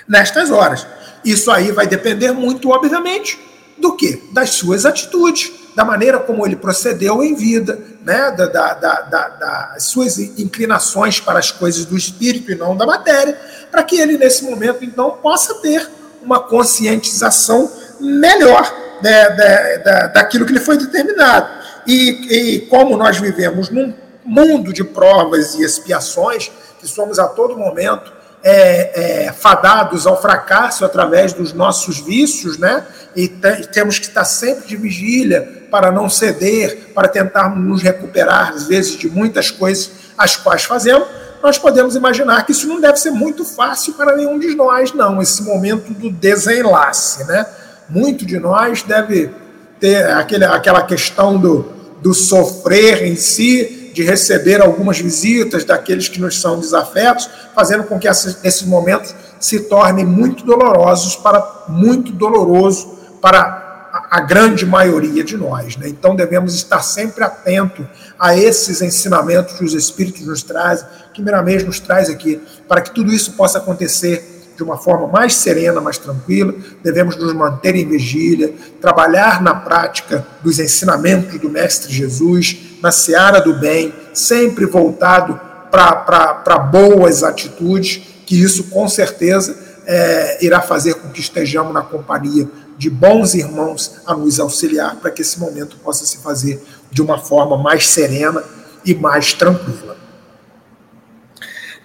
Nestas horas. Isso aí vai depender muito, obviamente, do que? Das suas atitudes, da maneira como ele procedeu em vida, né? Da, da, da, da, das suas inclinações para as coisas do espírito e não da matéria, para que ele, nesse momento, então, possa ter uma conscientização melhor né, da, da, daquilo que lhe foi determinado. E, e como nós vivemos num mundo de provas e expiações, que somos a todo momento é, é, fadados ao fracasso através dos nossos vícios, né? E temos que estar sempre de vigília para não ceder, para tentar nos recuperar, às vezes, de muitas coisas as quais fazemos. Nós podemos imaginar que isso não deve ser muito fácil para nenhum de nós, não, esse momento do desenlace, né? Muito de nós deve ter aquele, aquela questão do, do sofrer em si, de receber algumas visitas daqueles que nos são desafetos, fazendo com que esses momentos se tornem muito dolorosos para muito doloroso para a grande maioria de nós. Né? Então devemos estar sempre atentos a esses ensinamentos que os Espíritos nos trazem, que Miramês nos traz aqui, para que tudo isso possa acontecer de uma forma mais serena, mais tranquila, devemos nos manter em vigília, trabalhar na prática dos ensinamentos do Mestre Jesus, na seara do bem, sempre voltado para boas atitudes, que isso com certeza é, irá fazer com que estejamos na companhia de bons irmãos a nos auxiliar para que esse momento possa se fazer de uma forma mais serena e mais tranquila.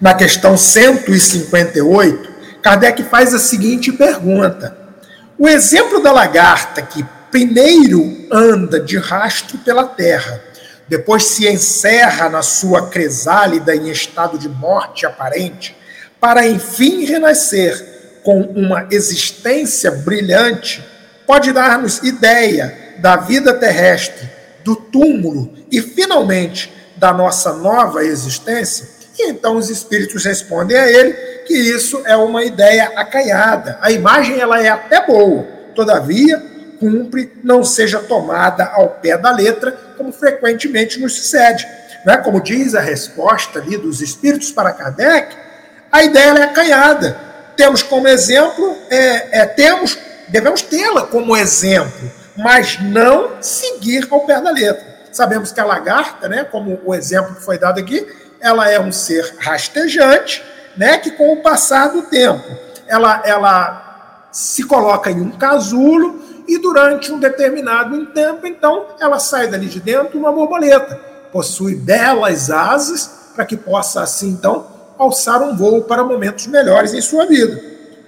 Na questão 158, Kardec faz a seguinte pergunta: O exemplo da lagarta que primeiro anda de rastro pela terra, depois se encerra na sua cresálida em estado de morte aparente, para enfim renascer com uma existência brilhante, pode dar-nos ideia da vida terrestre, do túmulo e, finalmente, da nossa nova existência? E então os espíritos respondem a ele que isso é uma ideia acanhada. A imagem ela é até boa, todavia cumpre não seja tomada ao pé da letra, como frequentemente nos sucede. Né? Como diz a resposta ali dos espíritos para Kardec, a ideia é acanhada. Temos como exemplo, é, é, temos, devemos tê-la como exemplo, mas não seguir ao pé da letra. Sabemos que a lagarta, né, como o exemplo que foi dado aqui, ela é um ser rastejante, né, que com o passar do tempo, ela, ela se coloca em um casulo e durante um determinado tempo, então, ela sai dali de dentro uma borboleta. Possui belas asas para que possa, assim, então, alçar um voo para momentos melhores em sua vida.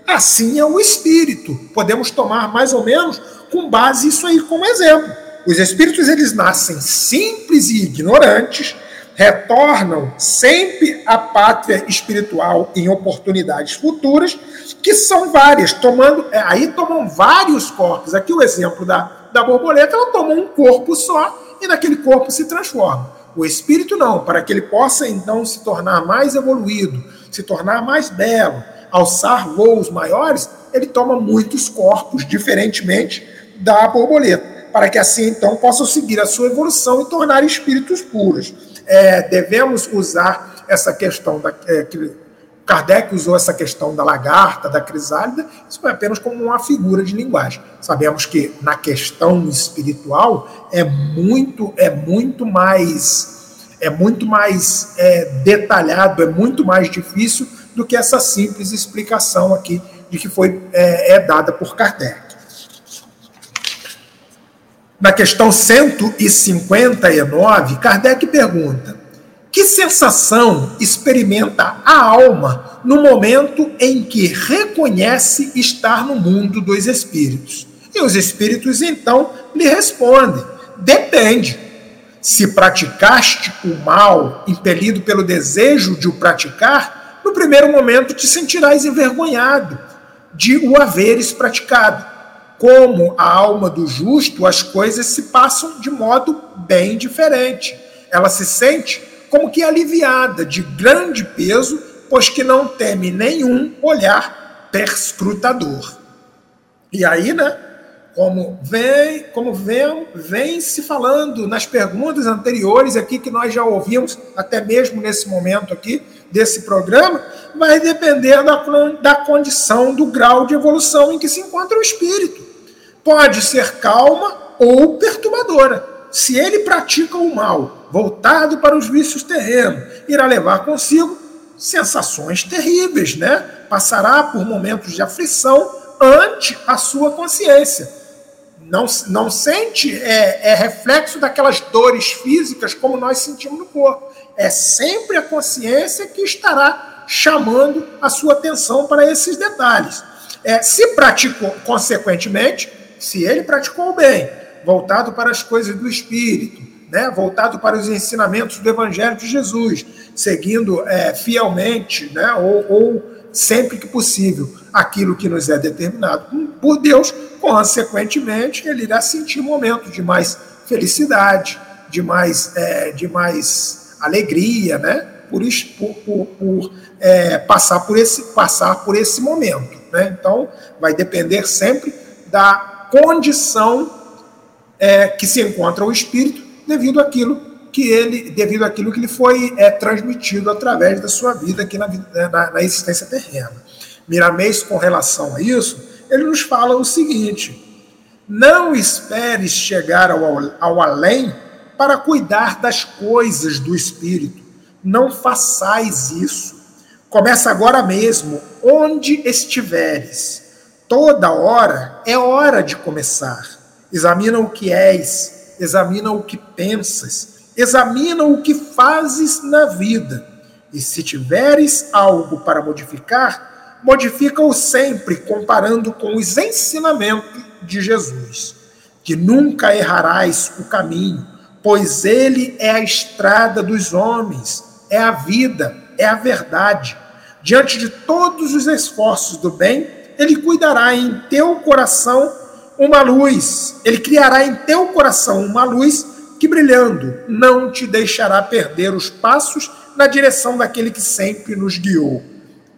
Assim é o espírito. Podemos tomar mais ou menos com base isso aí como exemplo. Os espíritos eles nascem simples e ignorantes, retornam sempre à pátria espiritual em oportunidades futuras, que são várias, tomando, é, aí tomam vários corpos. Aqui o exemplo da, da borboleta, ela toma um corpo só e naquele corpo se transforma. O espírito não, para que ele possa então se tornar mais evoluído, se tornar mais belo, alçar voos maiores, ele toma muitos corpos, diferentemente da borboleta, para que assim então possa seguir a sua evolução e tornar espíritos puros é, devemos usar essa questão da, é, que Kardec usou essa questão da lagarta, da crisálida, isso foi apenas como uma figura de linguagem. Sabemos que na questão espiritual é muito, é muito mais é muito mais é, detalhado, é muito mais difícil do que essa simples explicação aqui de que foi é, é dada por Kardec. Na questão 159, Kardec pergunta: que sensação experimenta a alma no momento em que reconhece estar no mundo dos espíritos? E os espíritos então lhe respondem: depende. Se praticaste o mal, impelido pelo desejo de o praticar, no primeiro momento te sentirás envergonhado de o haveres praticado como a alma do justo, as coisas se passam de modo bem diferente. Ela se sente como que aliviada de grande peso, pois que não teme nenhum olhar perscrutador. E aí, né, Como vem, como vem, vem se falando nas perguntas anteriores aqui que nós já ouvimos, até mesmo nesse momento aqui desse programa, vai depender da, da condição, do grau de evolução em que se encontra o espírito. Pode ser calma ou perturbadora. Se ele pratica o mal, voltado para os vícios terrenos, irá levar consigo sensações terríveis, né? Passará por momentos de aflição ante a sua consciência não, não sente é, é reflexo daquelas dores físicas como nós sentimos no corpo. É sempre a consciência que estará chamando a sua atenção para esses detalhes. É, se praticou, consequentemente, se ele praticou bem, voltado para as coisas do espírito, né, voltado para os ensinamentos do Evangelho de Jesus, seguindo é, fielmente, né, ou, ou sempre que possível, aquilo que nos é determinado por Deus, consequentemente, ele irá sentir momentos de mais felicidade, de mais, é, de mais alegria, né? Por, por, por, por é, passar, por esse, passar por esse momento. Né? Então, vai depender sempre da condição é, que se encontra o espírito devido àquilo que ele, devido àquilo que lhe foi é, transmitido através da sua vida aqui na, na, na existência terrena. Miramês, com relação a isso, ele nos fala o seguinte: não esperes chegar ao, ao além para cuidar das coisas do espírito. Não façais isso. Começa agora mesmo, onde estiveres. Toda hora é hora de começar. Examina o que és, examina o que pensas, examina o que fazes na vida. E se tiveres algo para modificar, modifica-o sempre comparando com os ensinamentos de Jesus, que nunca errarás o caminho, pois ele é a estrada dos homens, é a vida, é a verdade. Diante de todos os esforços do bem, ele cuidará em teu coração uma luz, ele criará em teu coração uma luz que brilhando não te deixará perder os passos na direção daquele que sempre nos guiou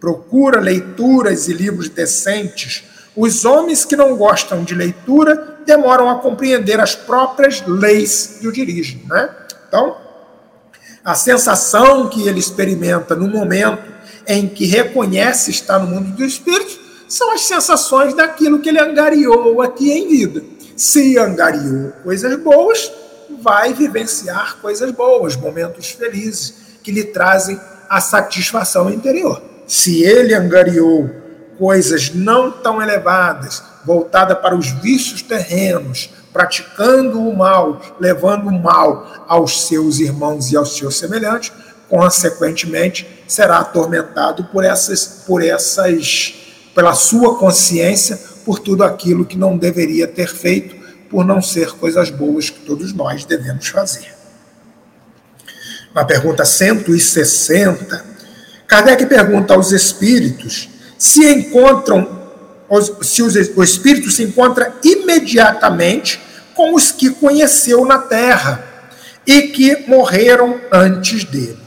procura leituras e livros decentes, os homens que não gostam de leitura demoram a compreender as próprias leis que o dirigem. Né? Então, a sensação que ele experimenta no momento em que reconhece estar no mundo dos espíritos são as sensações daquilo que ele angariou aqui em vida. Se angariou coisas boas, vai vivenciar coisas boas, momentos felizes, que lhe trazem a satisfação interior se ele angariou coisas não tão elevadas, voltada para os vícios terrenos, praticando o mal, levando o mal aos seus irmãos e aos seus semelhantes, consequentemente será atormentado por essas por essas pela sua consciência por tudo aquilo que não deveria ter feito por não ser coisas boas que todos nós devemos fazer. Na pergunta 160, Kardec pergunta aos espíritos se encontram, se o espírito se encontra imediatamente com os que conheceu na terra e que morreram antes dele.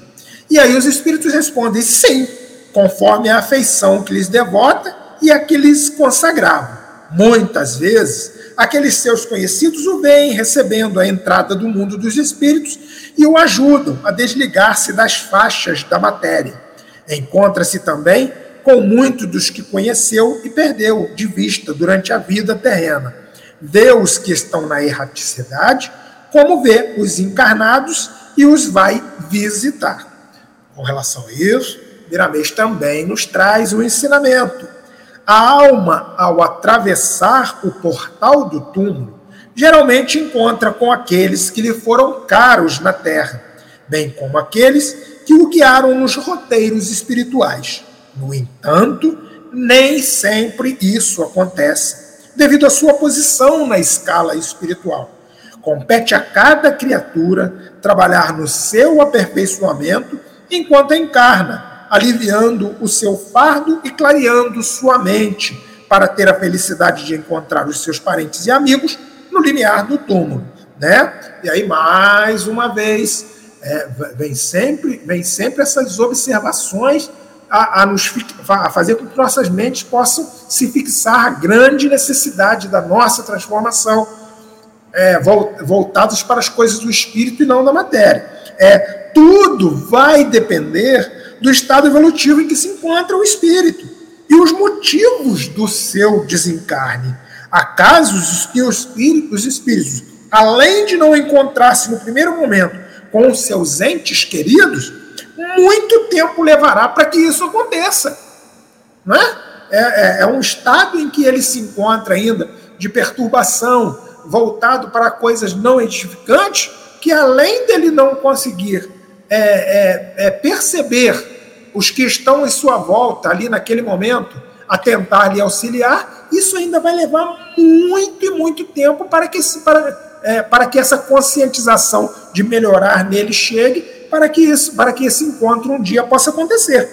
E aí os espíritos respondem sim, conforme a afeição que lhes devota e a que lhes consagravam. Muitas vezes, aqueles seus conhecidos o veem recebendo a entrada do mundo dos espíritos e o ajudam a desligar-se das faixas da matéria Encontra-se também com muitos dos que conheceu e perdeu de vista durante a vida terrena. Vê os que estão na erraticidade, como vê os encarnados e os vai visitar. Com relação a isso, Miramês também nos traz um ensinamento. A alma, ao atravessar o portal do túmulo, geralmente encontra com aqueles que lhe foram caros na terra, bem como aqueles que o guiaram nos roteiros espirituais. No entanto, nem sempre isso acontece, devido à sua posição na escala espiritual. Compete a cada criatura trabalhar no seu aperfeiçoamento enquanto encarna, aliviando o seu fardo e clareando sua mente para ter a felicidade de encontrar os seus parentes e amigos no limiar do túmulo, né? E aí mais uma vez é, vem sempre vem sempre essas observações a, a, nos, a fazer com que nossas mentes possam se fixar a grande necessidade da nossa transformação, é, voltados para as coisas do espírito e não da matéria. É, tudo vai depender do estado evolutivo em que se encontra o espírito e os motivos do seu desencarne. Que os espíritos, os espíritos além de não encontrar-se no primeiro momento com seus entes queridos, muito tempo levará para que isso aconteça. Não é? É, é, é um estado em que ele se encontra ainda de perturbação, voltado para coisas não edificantes, que além dele não conseguir é, é, é, perceber os que estão em sua volta ali naquele momento, a tentar lhe auxiliar, isso ainda vai levar muito e muito tempo para que, para, é, para que essa conscientização de melhorar nele chegue, para que, isso, para que esse encontro um dia possa acontecer.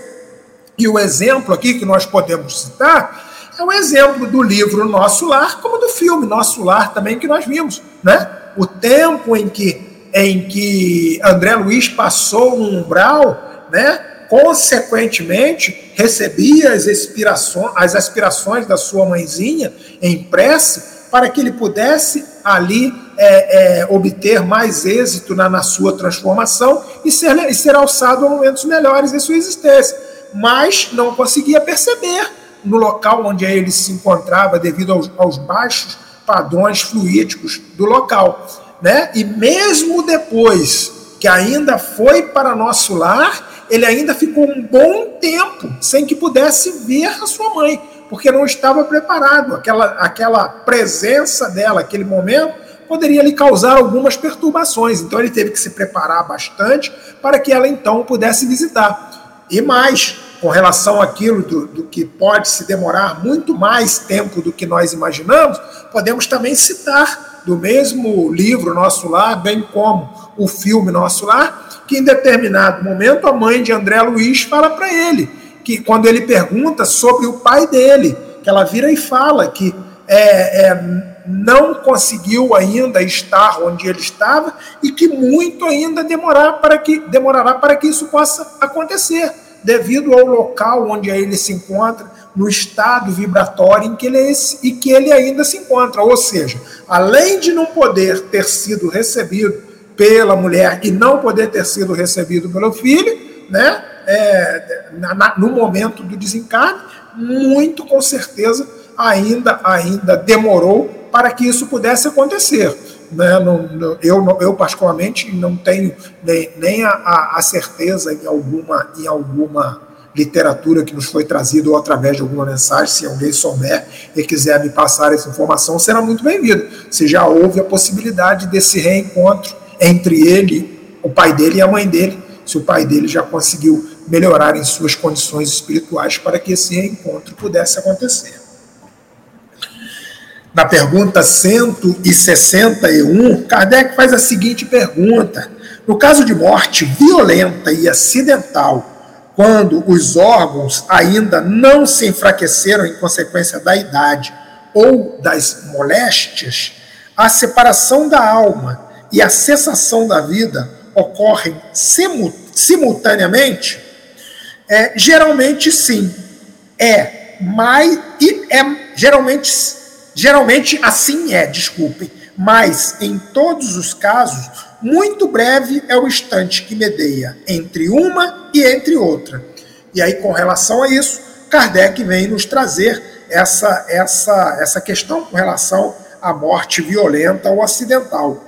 E o exemplo aqui que nós podemos citar é o exemplo do livro Nosso Lar, como do filme Nosso Lar também que nós vimos, né? O tempo em que em que André Luiz passou no umbral, né? Consequentemente, recebia as, aspirações, as aspirações da sua mãezinha em prece para que ele pudesse ali é, é, obter mais êxito na, na sua transformação e ser, e ser alçado a momentos melhores em sua existência. Mas não conseguia perceber no local onde ele se encontrava devido aos, aos baixos padrões fluídicos do local. Né? E mesmo depois que ainda foi para nosso lar, ele ainda ficou um bom tempo sem que pudesse ver a sua mãe, porque não estava preparado. Aquela, aquela presença dela, aquele momento, poderia lhe causar algumas perturbações. Então ele teve que se preparar bastante para que ela então pudesse visitar. E mais, com relação àquilo do, do, que pode se demorar muito mais tempo do que nós imaginamos, podemos também citar do mesmo livro Nosso Lar, bem como o filme Nosso Lar, que em determinado momento a mãe de André Luiz fala para ele, que quando ele pergunta sobre o pai dele, que ela vira e fala que é, é, não conseguiu ainda estar onde ele estava e que muito ainda demorar para que, demorará para que isso possa acontecer devido ao local onde ele se encontra, no estado vibratório em que ele, é e que ele ainda se encontra. Ou seja, além de não poder ter sido recebido pela mulher e não poder ter sido recebido pelo filho, né, é, na, no momento do desencarne, muito com certeza ainda, ainda demorou para que isso pudesse acontecer. Né? Eu, eu, particularmente, não tenho nem, nem a, a, certeza em alguma, em alguma literatura que nos foi trazida ou através de alguma mensagem. Se alguém souber e quiser me passar essa informação, será muito bem-vindo. Se já houve a possibilidade desse reencontro entre ele, o pai dele e a mãe dele, se o pai dele já conseguiu melhorar em suas condições espirituais para que esse reencontro pudesse acontecer. Na pergunta 161, Kardec faz a seguinte pergunta: No caso de morte violenta e acidental, quando os órgãos ainda não se enfraqueceram em consequência da idade ou das moléstias, a separação da alma e a cessação da vida ocorrem simultaneamente? É, geralmente sim. É, mas e é geralmente Geralmente assim é, desculpem, mas em todos os casos, muito breve é o instante que medeia entre uma e entre outra. E aí, com relação a isso, Kardec vem nos trazer essa, essa, essa questão com relação à morte violenta ou acidental.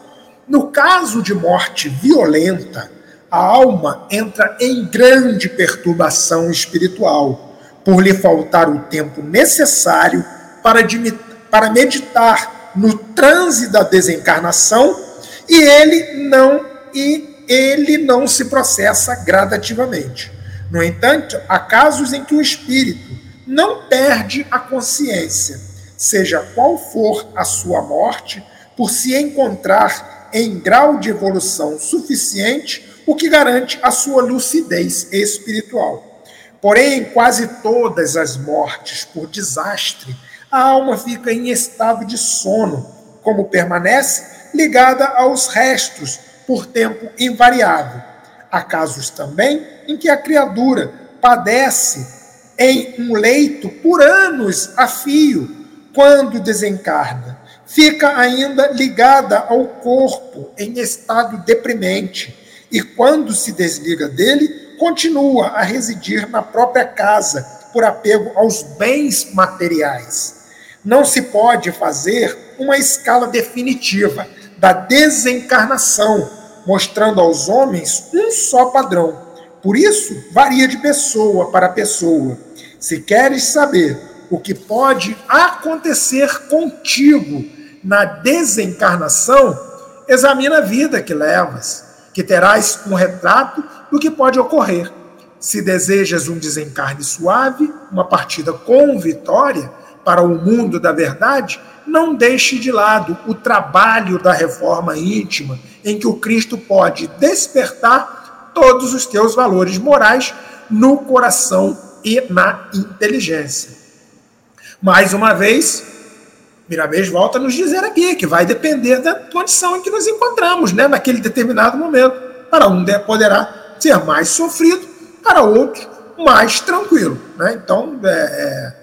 No caso de morte violenta, a alma entra em grande perturbação espiritual, por lhe faltar o tempo necessário para para meditar no transe da desencarnação e ele não e ele não se processa gradativamente. No entanto, há casos em que o espírito não perde a consciência, seja qual for a sua morte, por se encontrar em grau de evolução suficiente, o que garante a sua lucidez espiritual. Porém, em quase todas as mortes por desastre, a alma fica em estado de sono, como permanece ligada aos restos por tempo invariável. Há casos também em que a criatura padece em um leito por anos a fio quando desencarna. Fica ainda ligada ao corpo em estado deprimente e quando se desliga dele, continua a residir na própria casa por apego aos bens materiais. Não se pode fazer uma escala definitiva da desencarnação, mostrando aos homens um só padrão. Por isso, varia de pessoa para pessoa. Se queres saber o que pode acontecer contigo na desencarnação, examina a vida que levas, que terás um retrato do que pode ocorrer. Se desejas um desencarne suave, uma partida com vitória para o mundo da verdade, não deixe de lado o trabalho da reforma íntima, em que o Cristo pode despertar todos os teus valores morais no coração e na inteligência. Mais uma vez, Mirabês volta a nos dizer aqui que vai depender da condição em que nos encontramos, né, naquele determinado momento. Para um poderá ser mais sofrido, para outro mais tranquilo. Né? Então, é, é,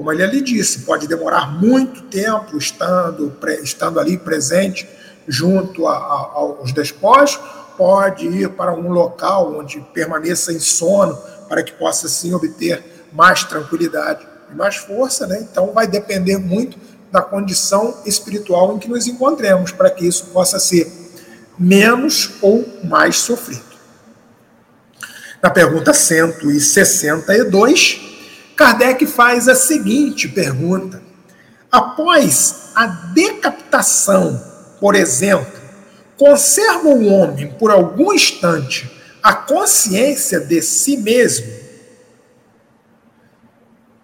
como ele ali disse, pode demorar muito tempo estando, estando ali presente junto a, a, aos despojos, pode ir para um local onde permaneça em sono para que possa assim obter mais tranquilidade e mais força, né? Então vai depender muito da condição espiritual em que nos encontremos, para que isso possa ser menos ou mais sofrido. Na pergunta 162, Kardec faz a seguinte pergunta: Após a decapitação, por exemplo, conserva o homem por algum instante a consciência de si mesmo?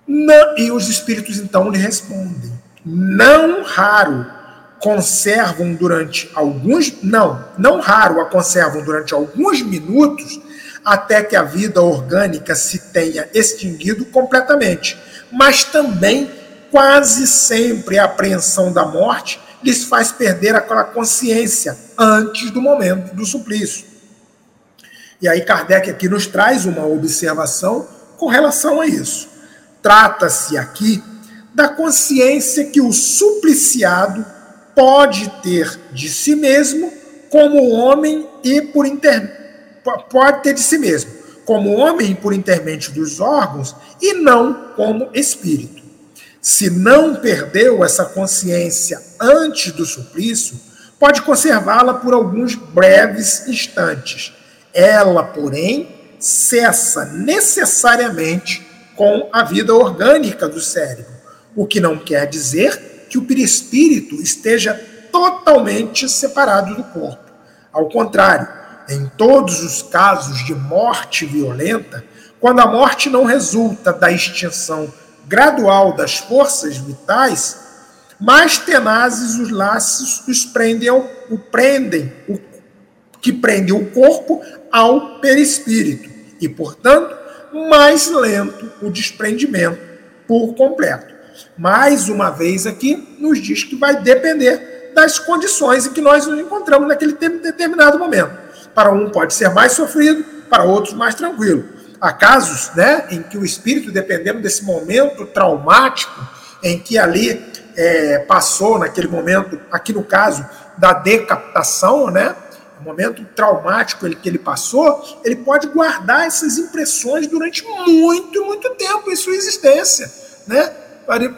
Não, e os espíritos então lhe respondem: não raro conservam durante alguns, não, não raro a conservam durante alguns minutos até que a vida orgânica se tenha extinguido completamente. Mas também quase sempre a apreensão da morte lhes faz perder aquela consciência antes do momento do suplício. E aí Kardec aqui nos traz uma observação com relação a isso. Trata-se aqui da consciência que o supliciado pode ter de si mesmo como homem e por inter... pode ter de si mesmo como homem por intermédio dos órgãos e não como espírito. Se não perdeu essa consciência antes do suplício, pode conservá-la por alguns breves instantes. Ela, porém, cessa necessariamente com a vida orgânica do cérebro o que não quer dizer que o perispírito esteja totalmente separado do corpo. Ao contrário, em todos os casos de morte violenta, quando a morte não resulta da extinção gradual das forças vitais, mais tenazes os laços os prendem, ao, o prendem o, que prendem o corpo ao perispírito e, portanto, mais lento o desprendimento por completo mais uma vez aqui, nos diz que vai depender das condições em que nós nos encontramos naquele determinado momento. Para um pode ser mais sofrido, para outros mais tranquilo. Há casos né, em que o espírito, dependendo desse momento traumático, em que ali é, passou naquele momento, aqui no caso da decapitação, né, o momento traumático que ele passou, ele pode guardar essas impressões durante muito, muito tempo em sua existência, né?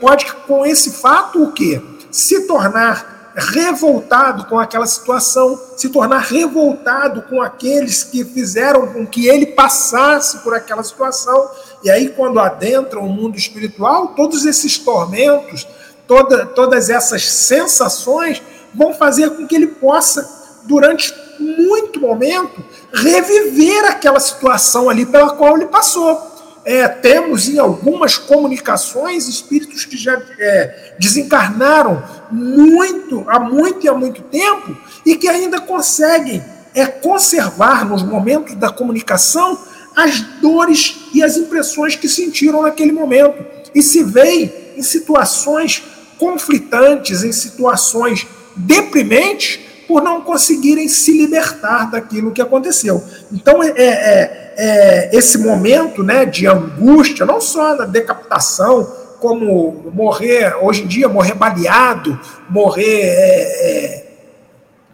pode, com esse fato, o quê? Se tornar revoltado com aquela situação, se tornar revoltado com aqueles que fizeram com que ele passasse por aquela situação. E aí, quando adentra o mundo espiritual, todos esses tormentos, toda, todas essas sensações vão fazer com que ele possa, durante muito momento, reviver aquela situação ali pela qual ele passou é, temos em algumas comunicações espíritos que já é, desencarnaram muito, há muito e há muito tempo, e que ainda conseguem é, conservar nos momentos da comunicação as dores e as impressões que sentiram naquele momento. E se veem em situações conflitantes, em situações deprimentes, por não conseguirem se libertar daquilo que aconteceu. Então, é, é, é, esse momento né, de angústia, não só na decapitação, como morrer, hoje em dia, morrer baleado, morrer, é, é,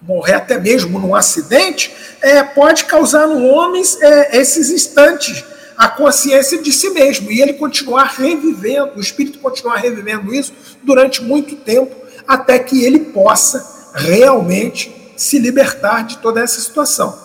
morrer até mesmo num acidente, é, pode causar no homem é, esses instantes a consciência de si mesmo e ele continuar revivendo, o espírito continuar revivendo isso durante muito tempo, até que ele possa realmente se libertar de toda essa situação.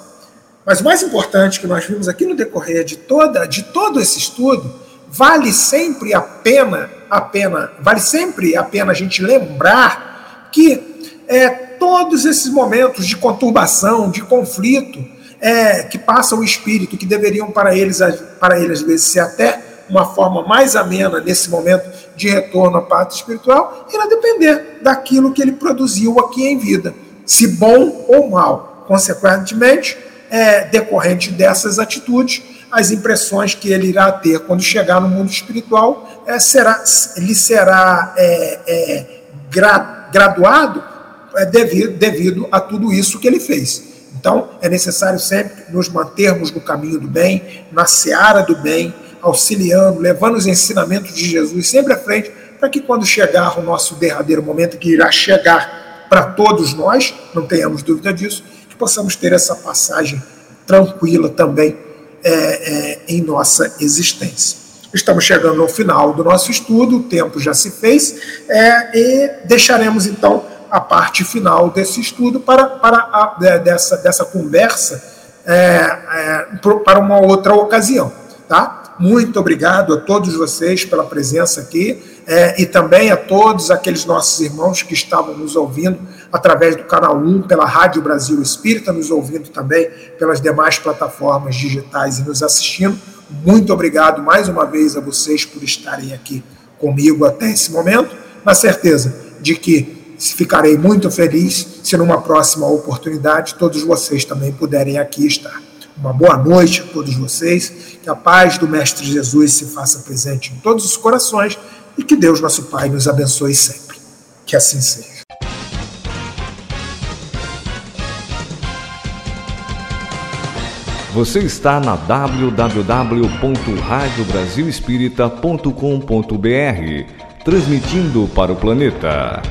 Mas o mais importante que nós vimos aqui no decorrer de toda de todo esse estudo, vale sempre a pena, a pena, vale sempre a pena a gente lembrar que é, todos esses momentos de conturbação, de conflito, é, que passam o espírito, que deveriam para eles, para eles às vezes ser até uma forma mais amena nesse momento de retorno à parte espiritual, irá depender daquilo que ele produziu aqui em vida, se bom ou mal. Consequentemente, é, decorrente dessas atitudes, as impressões que ele irá ter quando chegar no mundo espiritual é, será, ele será é, é, gra, graduado é, devido, devido a tudo isso que ele fez. Então, é necessário sempre nos mantermos no caminho do bem, na seara do bem, auxiliando, levando os ensinamentos de Jesus sempre à frente, para que quando chegar o nosso derradeiro momento, que irá chegar para todos nós, não tenhamos dúvida disso, que possamos ter essa passagem tranquila também é, é, em nossa existência. Estamos chegando ao final do nosso estudo, o tempo já se fez, é, e deixaremos então a parte final desse estudo para, para a, dessa, dessa conversa é, é, para uma outra ocasião. Tá? Muito obrigado a todos vocês pela presença aqui é, e também a todos aqueles nossos irmãos que estavam nos ouvindo através do canal 1, pela Rádio Brasil Espírita, nos ouvindo também pelas demais plataformas digitais e nos assistindo. Muito obrigado mais uma vez a vocês por estarem aqui comigo até esse momento, na certeza de que Ficarei muito feliz se numa próxima oportunidade todos vocês também puderem aqui estar. Uma boa noite a todos vocês, que a paz do Mestre Jesus se faça presente em todos os corações e que Deus, nosso Pai, nos abençoe sempre. Que assim seja. Você está na www.radiobrasilespírita.com.br, transmitindo para o planeta.